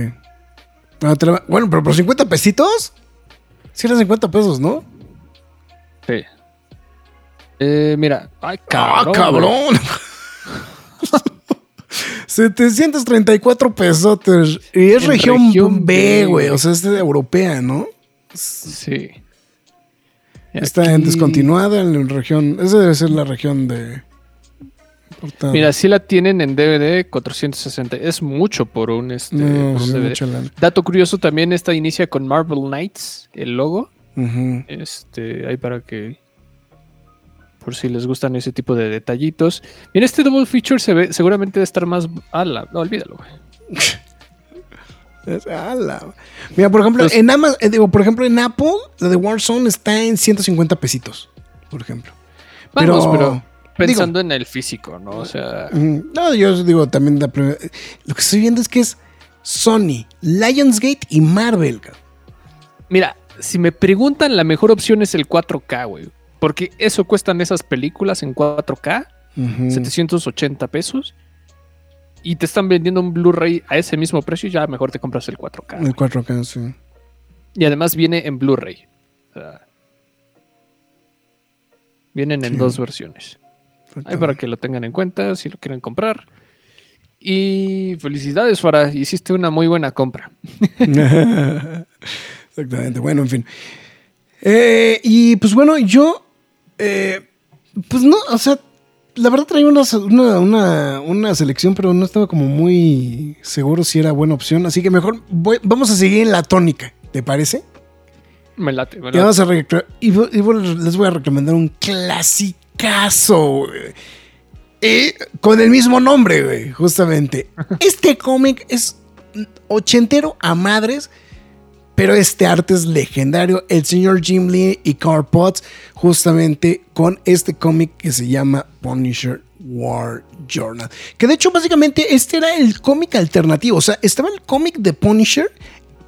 Ah, Bueno, pero por 50 pesitos. Sí eran 50 pesos, ¿no? Sí. Eh, mira, ay, ¡Ah, cabrón. Cabrón! 734 pesotes. Y es región, región B, güey. O sea, es de europea, ¿no? Sí. Está Aquí- en descontinuada en la región. Esa debe ser la región de. portada. Mira, si la tienen en DVD 460. Es mucho por un, este, no, por un sí, DVD. Dato curioso también, esta inicia con Marvel Knights, el logo. Este, ahí para que. Por si les gustan ese tipo de detallitos. Mira, este double feature se ve, seguramente debe estar más. ala, no, olvídalo, güey. Ala. Mira, por ejemplo, Pues- en Ama- eh, digo, por ejemplo, en Apple, la de Warzone está en 150 pesitos, por ejemplo. Vamos, Pero- pero, pensando en el físico, ¿no? O sea, Ujú. No, yo digo también la primera- Lo que estoy viendo es que es Sony, Lionsgate y Marvel. mira, si me preguntan, la mejor opción es el 4K, güey. Porque eso cuestan esas películas en 4K, Ujú. 780 pesos. Y te están vendiendo un Blu-ray a ese mismo precio, ya mejor te compras el 4K. El 4K, sí. Y además viene en Blu-ray. O sea, vienen en Sí. dos versiones. Ahí para que lo tengan en cuenta si lo quieren comprar. Y felicidades, Farah. Hiciste una muy buena compra. <laughs> Exactamente. Bueno, en fin. Eh, y pues bueno, yo. Eh, pues no, o sea, la verdad traía una, una, una- una selección, pero no estaba como muy seguro si era buena opción. Así que mejor voy- vamos a seguir en la tónica, ¿te parece? Me late, me Y, late. vamos a y y les voy a recomendar un clasicazo. Y con el mismo nombre, güey, justamente. <laughs> Este cómic es ochentero a madres, pero este arte es legendario. El señor Jim Lee y Carl Potts, justamente con este cómic que se llama Punisher War Journal. Que de hecho, básicamente, este era el cómic alternativo. O sea, estaba el cómic de Punisher,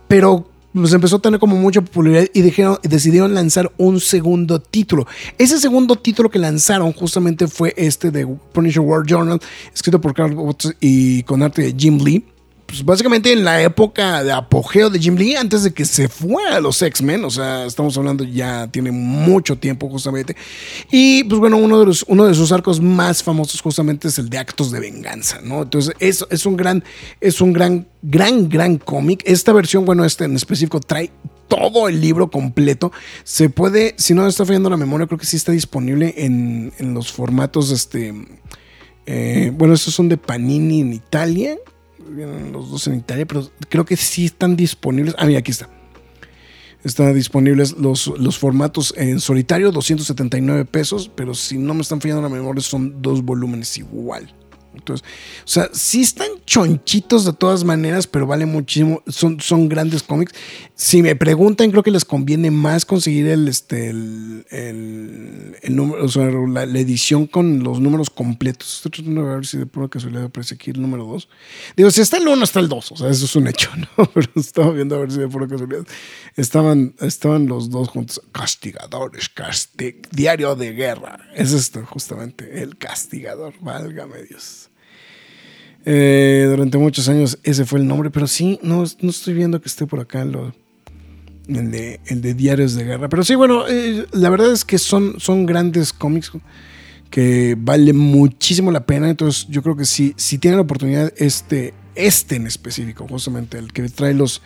pero pues empezó a tener como mucha popularidad y decidieron lanzar un segundo título. Ese segundo título que lanzaron justamente fue este de Punisher War Journal, escrito por Carl Potts y con arte de Jim Lee pues, básicamente en la época de apogeo de Jim Lee, antes de que se fuera a los X-Men, o sea, estamos hablando ya tiene mucho tiempo justamente. Y pues bueno, uno de, los, uno de sus arcos más famosos justamente es el de Actos de Venganza, ¿no? Entonces es, es un gran, es un gran, gran, gran cómic. Esta versión, bueno, este en específico trae todo el libro completo. Se puede, si no está fallando la memoria, creo que sí está disponible en, en los formatos, este, eh, bueno, estos son de Panini en Italia, vienen los dos en Italia, pero creo que sí están disponibles. Ah, mira, aquí está. Están disponibles los, los formatos en solitario, 279 pesos, pero si no me están fallando la memoria, son dos volúmenes igual. Entonces, o sea, sí están chonchitos de todas maneras, pero vale muchísimo. Son, son grandes cómics. Si me preguntan, creo que les conviene más conseguir el, este, el, el, número, o sea, la, edición con los números completos. Estoy tratando de ver si de pura casualidad aparece aquí el número 2. Digo, si está el 1, está el 2. O sea, eso es un hecho, <laughs> ¿no? Pero estaba viendo a ver si de pura casualidad estaban, estaban los dos juntos. Castigadores, castig diario de guerra. Es esto, justamente, el castigador. Válgame Dios. Eh, durante muchos años ese fue el nombre, pero sí, no, no estoy viendo que esté por acá lo, el, de, el de Diarios de Guerra. Pero sí, bueno, eh, la verdad es que son, son grandes cómics que vale muchísimo la pena. Entonces, yo creo que si, si tienen la oportunidad, este, este en específico, justamente el que trae los.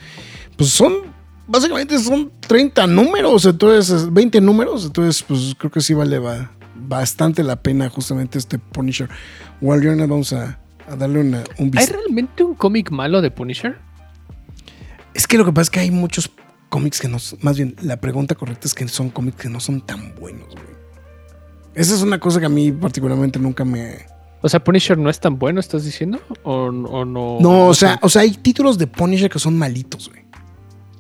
Pues son. Básicamente son 30 números, entonces 20 números, entonces pues creo que sí vale va, bastante la pena justamente este Punisher. World vamos a, a darle una, un ¿Hay realmente un cómic malo de Punisher? Es que lo que pasa es que hay muchos cómics que no más bien la pregunta correcta es que son cómics que no son tan buenos, güey. Esa es una cosa que a mí particularmente nunca me o sea, Punisher no es tan bueno, ¿estás diciendo? ¿O, o no? No, o sea, o sea, hay títulos de Punisher que son malitos, güey.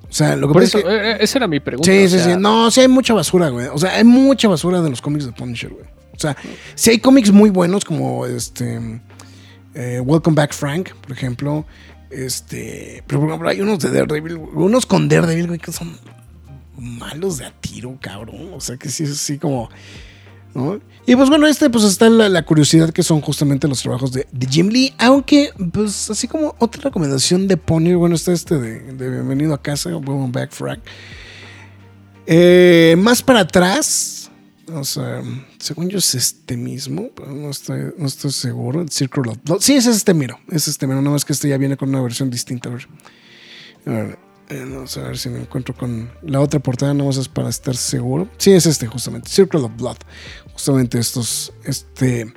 O sea, lo que Por pasa eso, es que... eh, esa era mi pregunta. Sí, sí, sea, sí. No, sí hay mucha basura, güey. O sea, hay mucha basura de los cómics de Punisher, güey. O sea, sí hay cómics muy buenos como este... eh, Welcome Back Frank, por ejemplo. Este... Pero por ejemplo, hay unos de Daredevil, unos con Daredevil, güey, que son malos de a tiro, cabrón. O sea, que sí es así como... ¿no? Y pues bueno, este pues está la, curiosidad que son justamente los trabajos de, Jim Lee, aunque pues así como otra recomendación de Pony, bueno, está este de, de Bienvenido a casa, Welcome Back Frank. Eh, más para atrás, o sea, según yo es este mismo, pero no estoy, no estoy seguro, el Circle of Blood. Sí, es este, miro, es este, miro, nada más que este ya viene con una versión distinta. A ver, eh, vamos a ver si me encuentro con la otra portada, nada más es para estar seguro. Sí, es este justamente, Circle of Blood. Justamente estos, este,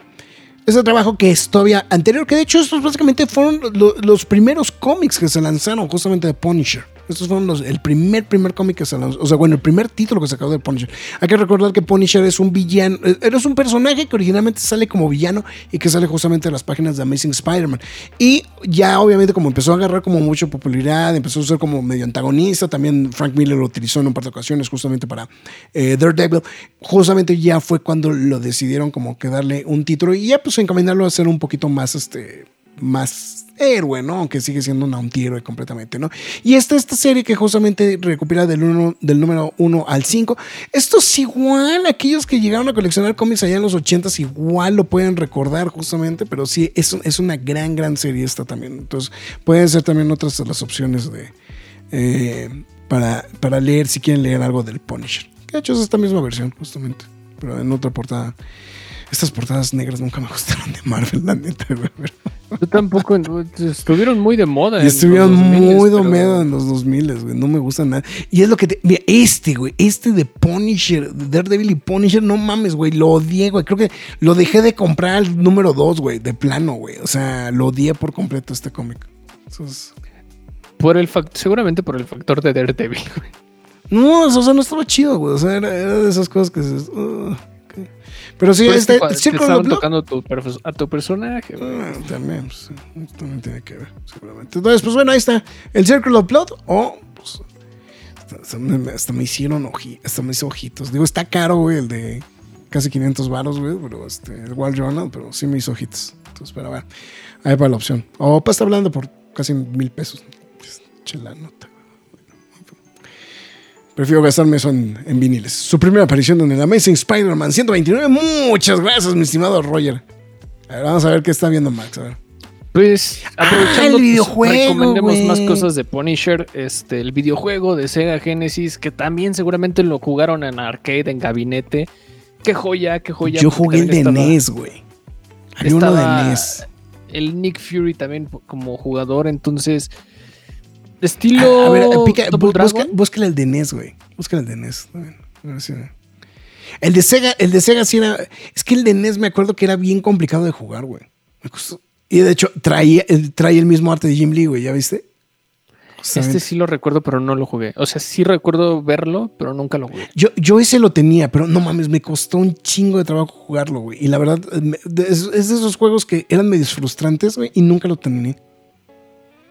este trabajo que es todavía anterior, que de hecho estos básicamente fueron lo, los primeros cómics que se lanzaron justamente de Punisher. Estos fueron los, el primer, primer cómic que se lanzó, o sea, bueno, el primer título que sacó de Punisher. Hay que recordar que Punisher es un villano, eres un personaje que originalmente sale como villano y que sale justamente de las páginas de Amazing Spider-Man. Y ya obviamente como empezó a agarrar como mucha popularidad, empezó a ser como medio antagonista, también Frank Miller lo utilizó en un par de ocasiones justamente para eh, Daredevil, justamente ya fue cuando lo decidieron como que darle un título y ya pues encaminarlo a ser un poquito más, este, más héroe, ¿no? Aunque sigue siendo un antihéroe completamente, ¿no? Y esta, esta serie que justamente recupera del, uno, del número 1 al 5. Esto es igual, aquellos que llegaron a coleccionar cómics allá en los 80s igual lo pueden recordar justamente, pero sí, es, es una gran, gran serie esta también. Entonces, pueden ser también otras de las opciones de... Eh, para, para leer, si quieren leer algo del Punisher. De hecho es esta misma versión, justamente, pero en otra portada. Estas portadas negras nunca me gustaron de Marvel, la neta, güey. Yo tampoco, estuvieron muy de moda. Estuvieron 2000, muy de moda en los 2000, güey. No me gustan nada. Y es lo que te. Mira, este, güey. Este de Punisher, Daredevil y Punisher, no mames, güey. Lo odié, güey. Creo que lo dejé de comprar el número 2, güey. De plano, güey. O sea, lo odié por completo este cómic. Es... Por el seguramente por el factor de Daredevil, güey. No, o sea, no estaba chido, güey. O sea, era, era de esas cosas que se. Uh. Pero sí, Pero este, te, Circle estaban of Blood- tocando tu, a tu personaje. Ah, también, pues, también tiene que ver, seguramente. Entonces, pues bueno, ahí está. El Circle of Blood o pues, hasta, hasta me, hasta me hicieron ojitos, hasta me hizo ojitos. Digo, está caro, güey, el de casi 500 varos, güey, pero este, el Wall Journal, pero sí me hizo ojitos. Entonces, pero a ver, ahí va la opción. O pues está hablando por casi mil pesos. Pues, eche la nota. Prefiero gastarme eso en, en, viniles. Su primera aparición en el Amazing Spider-Man 129. Muchas gracias, mi estimado Roger. A ver, vamos a ver qué está viendo Max. A ver. Pues aprovechando, Ah, el pues, videojuego, recomendemos más cosas de Punisher, este, el videojuego de Sega Genesis, que también seguramente lo jugaron en arcade, en gabinete. Qué joya, qué joya. Yo jugué el de estaba- NES, güey. Había uno de E NES. El Nick Fury también como jugador, entonces. Estilo. A ver, pica, Double bu- busca, búscale el de NES, güey. Búscale el de NES. si- El de Sega, el de Sega sí era. Es que el de NES me acuerdo que era bien complicado de jugar, güey. Me costó- Y de hecho, traía, el- traía el mismo arte de Jim Lee, güey. ¿Ya viste? Este sí lo recuerdo, pero no lo jugué. O sea, sí recuerdo verlo, pero nunca lo jugué. Yo, yo ese lo tenía, pero no mames, me costó un chingo de trabajo jugarlo, güey. Y la verdad, es de esos juegos que eran medio frustrantes, güey, y nunca lo terminé.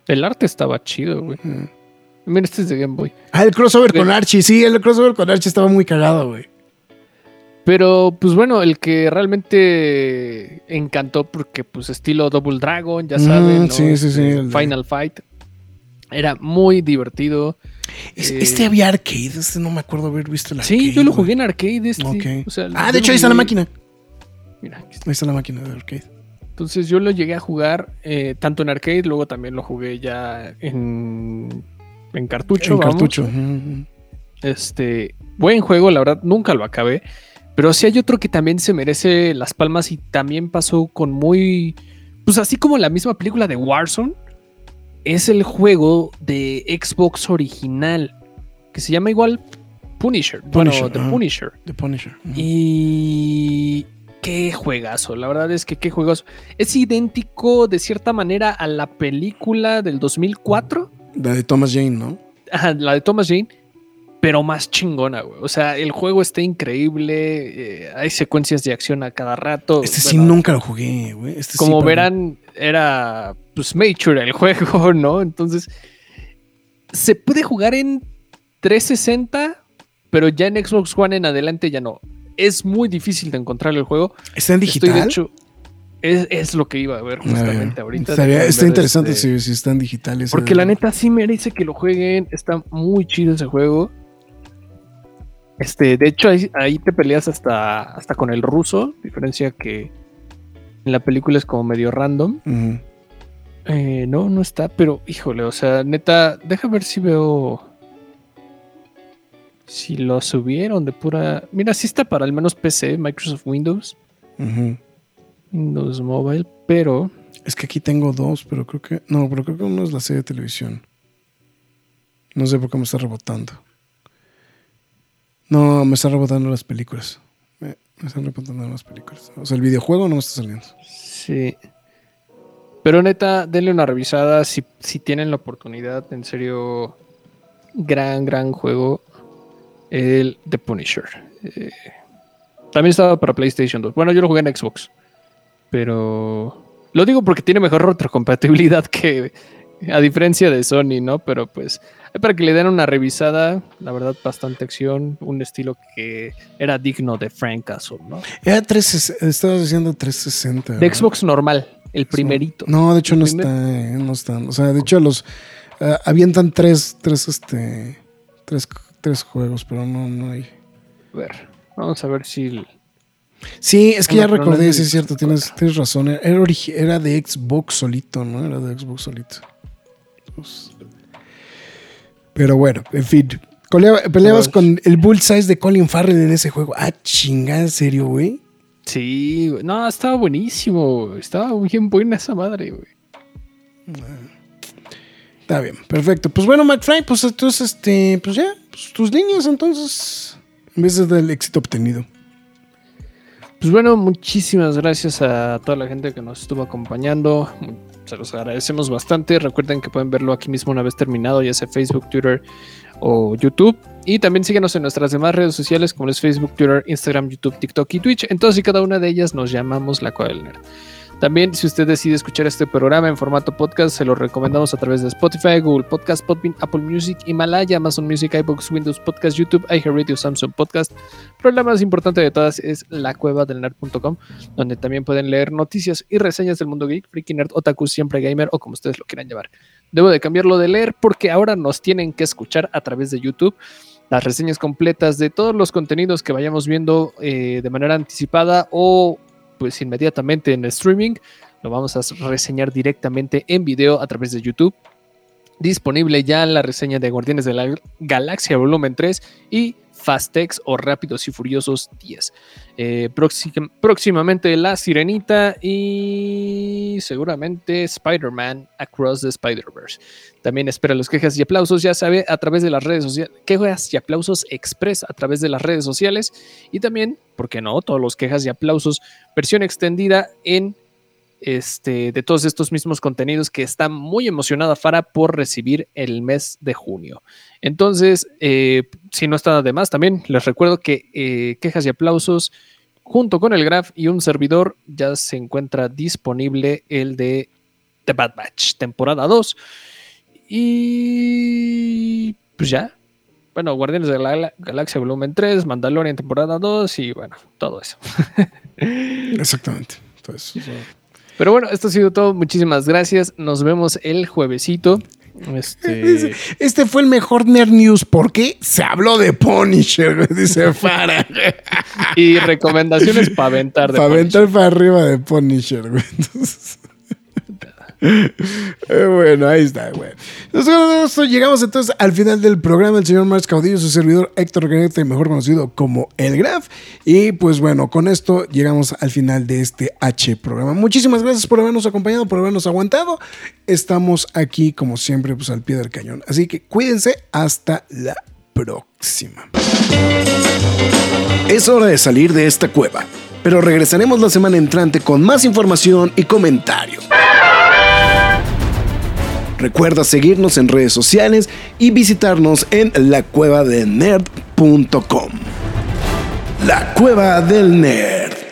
El arte estaba chido, güey. Mm. Mira, este es de Game Boy. Ah, el crossover Ve- con Archie, sí, el crossover con Archie estaba muy cagado, güey. Pero, pues bueno, el que realmente encantó porque, pues, estilo Double Dragon, ya Mm, saben. ¿no? sí, sí, sí, Este, el de- Final Fight. Era muy divertido. Es- Eh, Este había arcade, este no me acuerdo haber visto el arcade. Sí, yo lo jugué en arcade. Este, Ok. o sea, ah, de hecho, ahí está la máquina. Mira, aquí está. Ahí está la máquina de arcade. Entonces yo lo llegué a jugar eh, tanto en arcade, luego también lo jugué ya en, en cartucho. en vamos. cartucho. Este, buen juego, la verdad, nunca lo acabé. Pero sí hay otro que también se merece las palmas y también pasó con muy. Pues así como la misma película de Warzone, es el juego de Xbox original, que se llama igual Punisher. bueno, Punisher, The. Punisher. The Punisher. Y qué juegazo, la verdad es que qué juegazo. Es idéntico de cierta manera a la película del 2004, La de Thomas Jane, ¿no? ajá, la de Thomas Jane, pero más chingona, güey. O sea, el juego está increíble, eh, hay secuencias de acción a cada rato. Este sí nunca lo jugué, güey. Este sí, Como verán, era pues Mature el <laughs> juego, ¿no? Entonces, se puede jugar en 360, pero ya en Xbox One en adelante ya no. Es muy difícil de encontrar el juego. ¿Está en Estoy, de digital? hecho, es, es lo que iba a ver justamente Ah, ahorita. está interesante este, si, si están digitales. Porque la neta sí merece que lo jueguen. Está muy chido ese juego. Este, de hecho, ahí, ahí te peleas hasta, hasta con el ruso. Diferencia que en la película es como medio random. Eh, no, no está, pero híjole, o sea, neta, deja ver si veo. Si lo subieron de pura. Mira, sí está para al menos PC, Microsoft Windows. Windows Mobile, pero. Es que aquí tengo dos, pero creo que. No, pero creo que uno es la serie de televisión. No sé por qué me está rebotando. No, me está rebotando las películas. Me, me están rebotando las películas. O sea, el videojuego no me está saliendo. Sí. Pero neta, denle una revisada si, si tienen la oportunidad. En serio, gran, gran juego. El The Punisher. Eh, también estaba para PlayStation 2. Bueno, yo lo jugué en Xbox. Pero lo digo porque tiene mejor retrocompatibilidad <laughs> que a diferencia de Sony, ¿no? Pero pues es para que le den una revisada. La verdad, bastante acción. Un estilo que era digno de Frank Castle, ¿no? Era 360. Estabas diciendo 360. De. Xbox normal, el primerito. No, de hecho no primer- está, eh, no están. O sea, de hecho los eh, avientan tres, tres, este, tres, tres juegos, pero no, no hay. A ver, vamos a ver si. el- Sí, es que No, ya no recordé, es sí es cierto, tienes, tienes razón. Era, era de Xbox solito, ¿no? Era de Xbox solito. Pues- pero bueno, en fin. Colea- Peleabas con el bullseye de Colin Farrell en ese juego. Ah, chingada, ¿en serio, güey? Sí, no, estaba buenísimo. Estaba bien buena esa madre, güey. Está bien, perfecto. Pues bueno, McFly, pues entonces, este, pues ya, pues tus líneas entonces, en vez del éxito obtenido. Pues bueno, muchísimas gracias a toda la gente que nos estuvo acompañando. Se los agradecemos bastante. Recuerden que pueden verlo aquí mismo una vez terminado, ya sea Facebook, Twitter o YouTube. Y también síguenos en nuestras demás redes sociales como es Facebook, Twitter, Instagram, YouTube, TikTok y Twitch. En todas y cada una de ellas nos llamamos La Cueva. También, si usted decide escuchar este programa en formato podcast, se lo recomendamos a través de Spotify, Google Podcast, Podbean, Apple Music, Himalaya, Amazon Music, iBooks, Windows Podcast, YouTube, iHeartRadio, Samsung Podcast. Pero la más importante de todas es lacuevadelnerd.com, donde también pueden leer noticias y reseñas del mundo geek, freaky nerd, otaku, siempre gamer o como ustedes lo quieran llamar. Debo de cambiarlo de leer porque ahora nos tienen que escuchar a través de YouTube las reseñas completas de todos los contenidos que vayamos viendo eh, de manera anticipada o pues inmediatamente en streaming. lo vamos a reseñar directamente en video a través de YouTube. Disponible ya la reseña de Guardianes de la Galaxia Volumen 3 y Fastex o Rápidos y Furiosos 10. Eh, próximamente La Sirenita y seguramente Spider-Man Across the Spider-Verse. También espera los quejas y aplausos, ya sabe, a través de las redes sociales. Quejas y aplausos express a través de las redes sociales. Y también, ¿por qué no? Todos los quejas y aplausos, versión extendida en este, de todos estos mismos contenidos que está muy emocionada Fara por recibir el mes de junio. Entonces, eh, si no está de más, también les recuerdo que eh, quejas y aplausos junto con el Graph y un servidor ya se encuentra disponible el de The Bad Batch, temporada 2. Y pues ya. Bueno, Guardianes de la Galaxia volumen 3, Mandalorian temporada 2 y bueno, todo eso. <laughs> Exactamente. Entonces, <laughs> pero bueno, esto ha sido todo. Muchísimas gracias. Nos vemos el juevesito. Este... <laughs> este fue el mejor Nerd News porque se habló de Punisher, dice <laughs> Fara. y recomendaciones para aventar de Para aventar para arriba de Punisher, güey. <laughs> Eh, bueno, ahí está, güey. Nosotros llegamos entonces al final del programa. El señor Marx Caudillo, su servidor Héctor Ganete, mejor conocido como El Graf. Y pues bueno, con esto llegamos al final de este H programa. Muchísimas gracias por habernos acompañado, por habernos aguantado. Estamos aquí, como siempre, pues al pie del cañón. Así que cuídense. Hasta la próxima. Es hora de salir de esta cueva, pero regresaremos la semana entrante con más información y comentarios. Recuerda seguirnos en redes sociales y visitarnos en lacuevadelnerd.com. La Cueva del Nerd.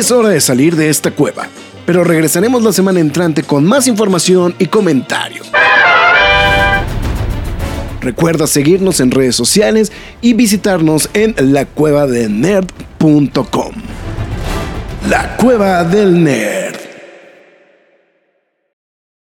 Es hora de salir de esta cueva, pero regresaremos la semana entrante con más información y comentarios. Recuerda seguirnos en redes sociales y visitarnos en lacuevadelnerd.com. La Cueva del Nerd.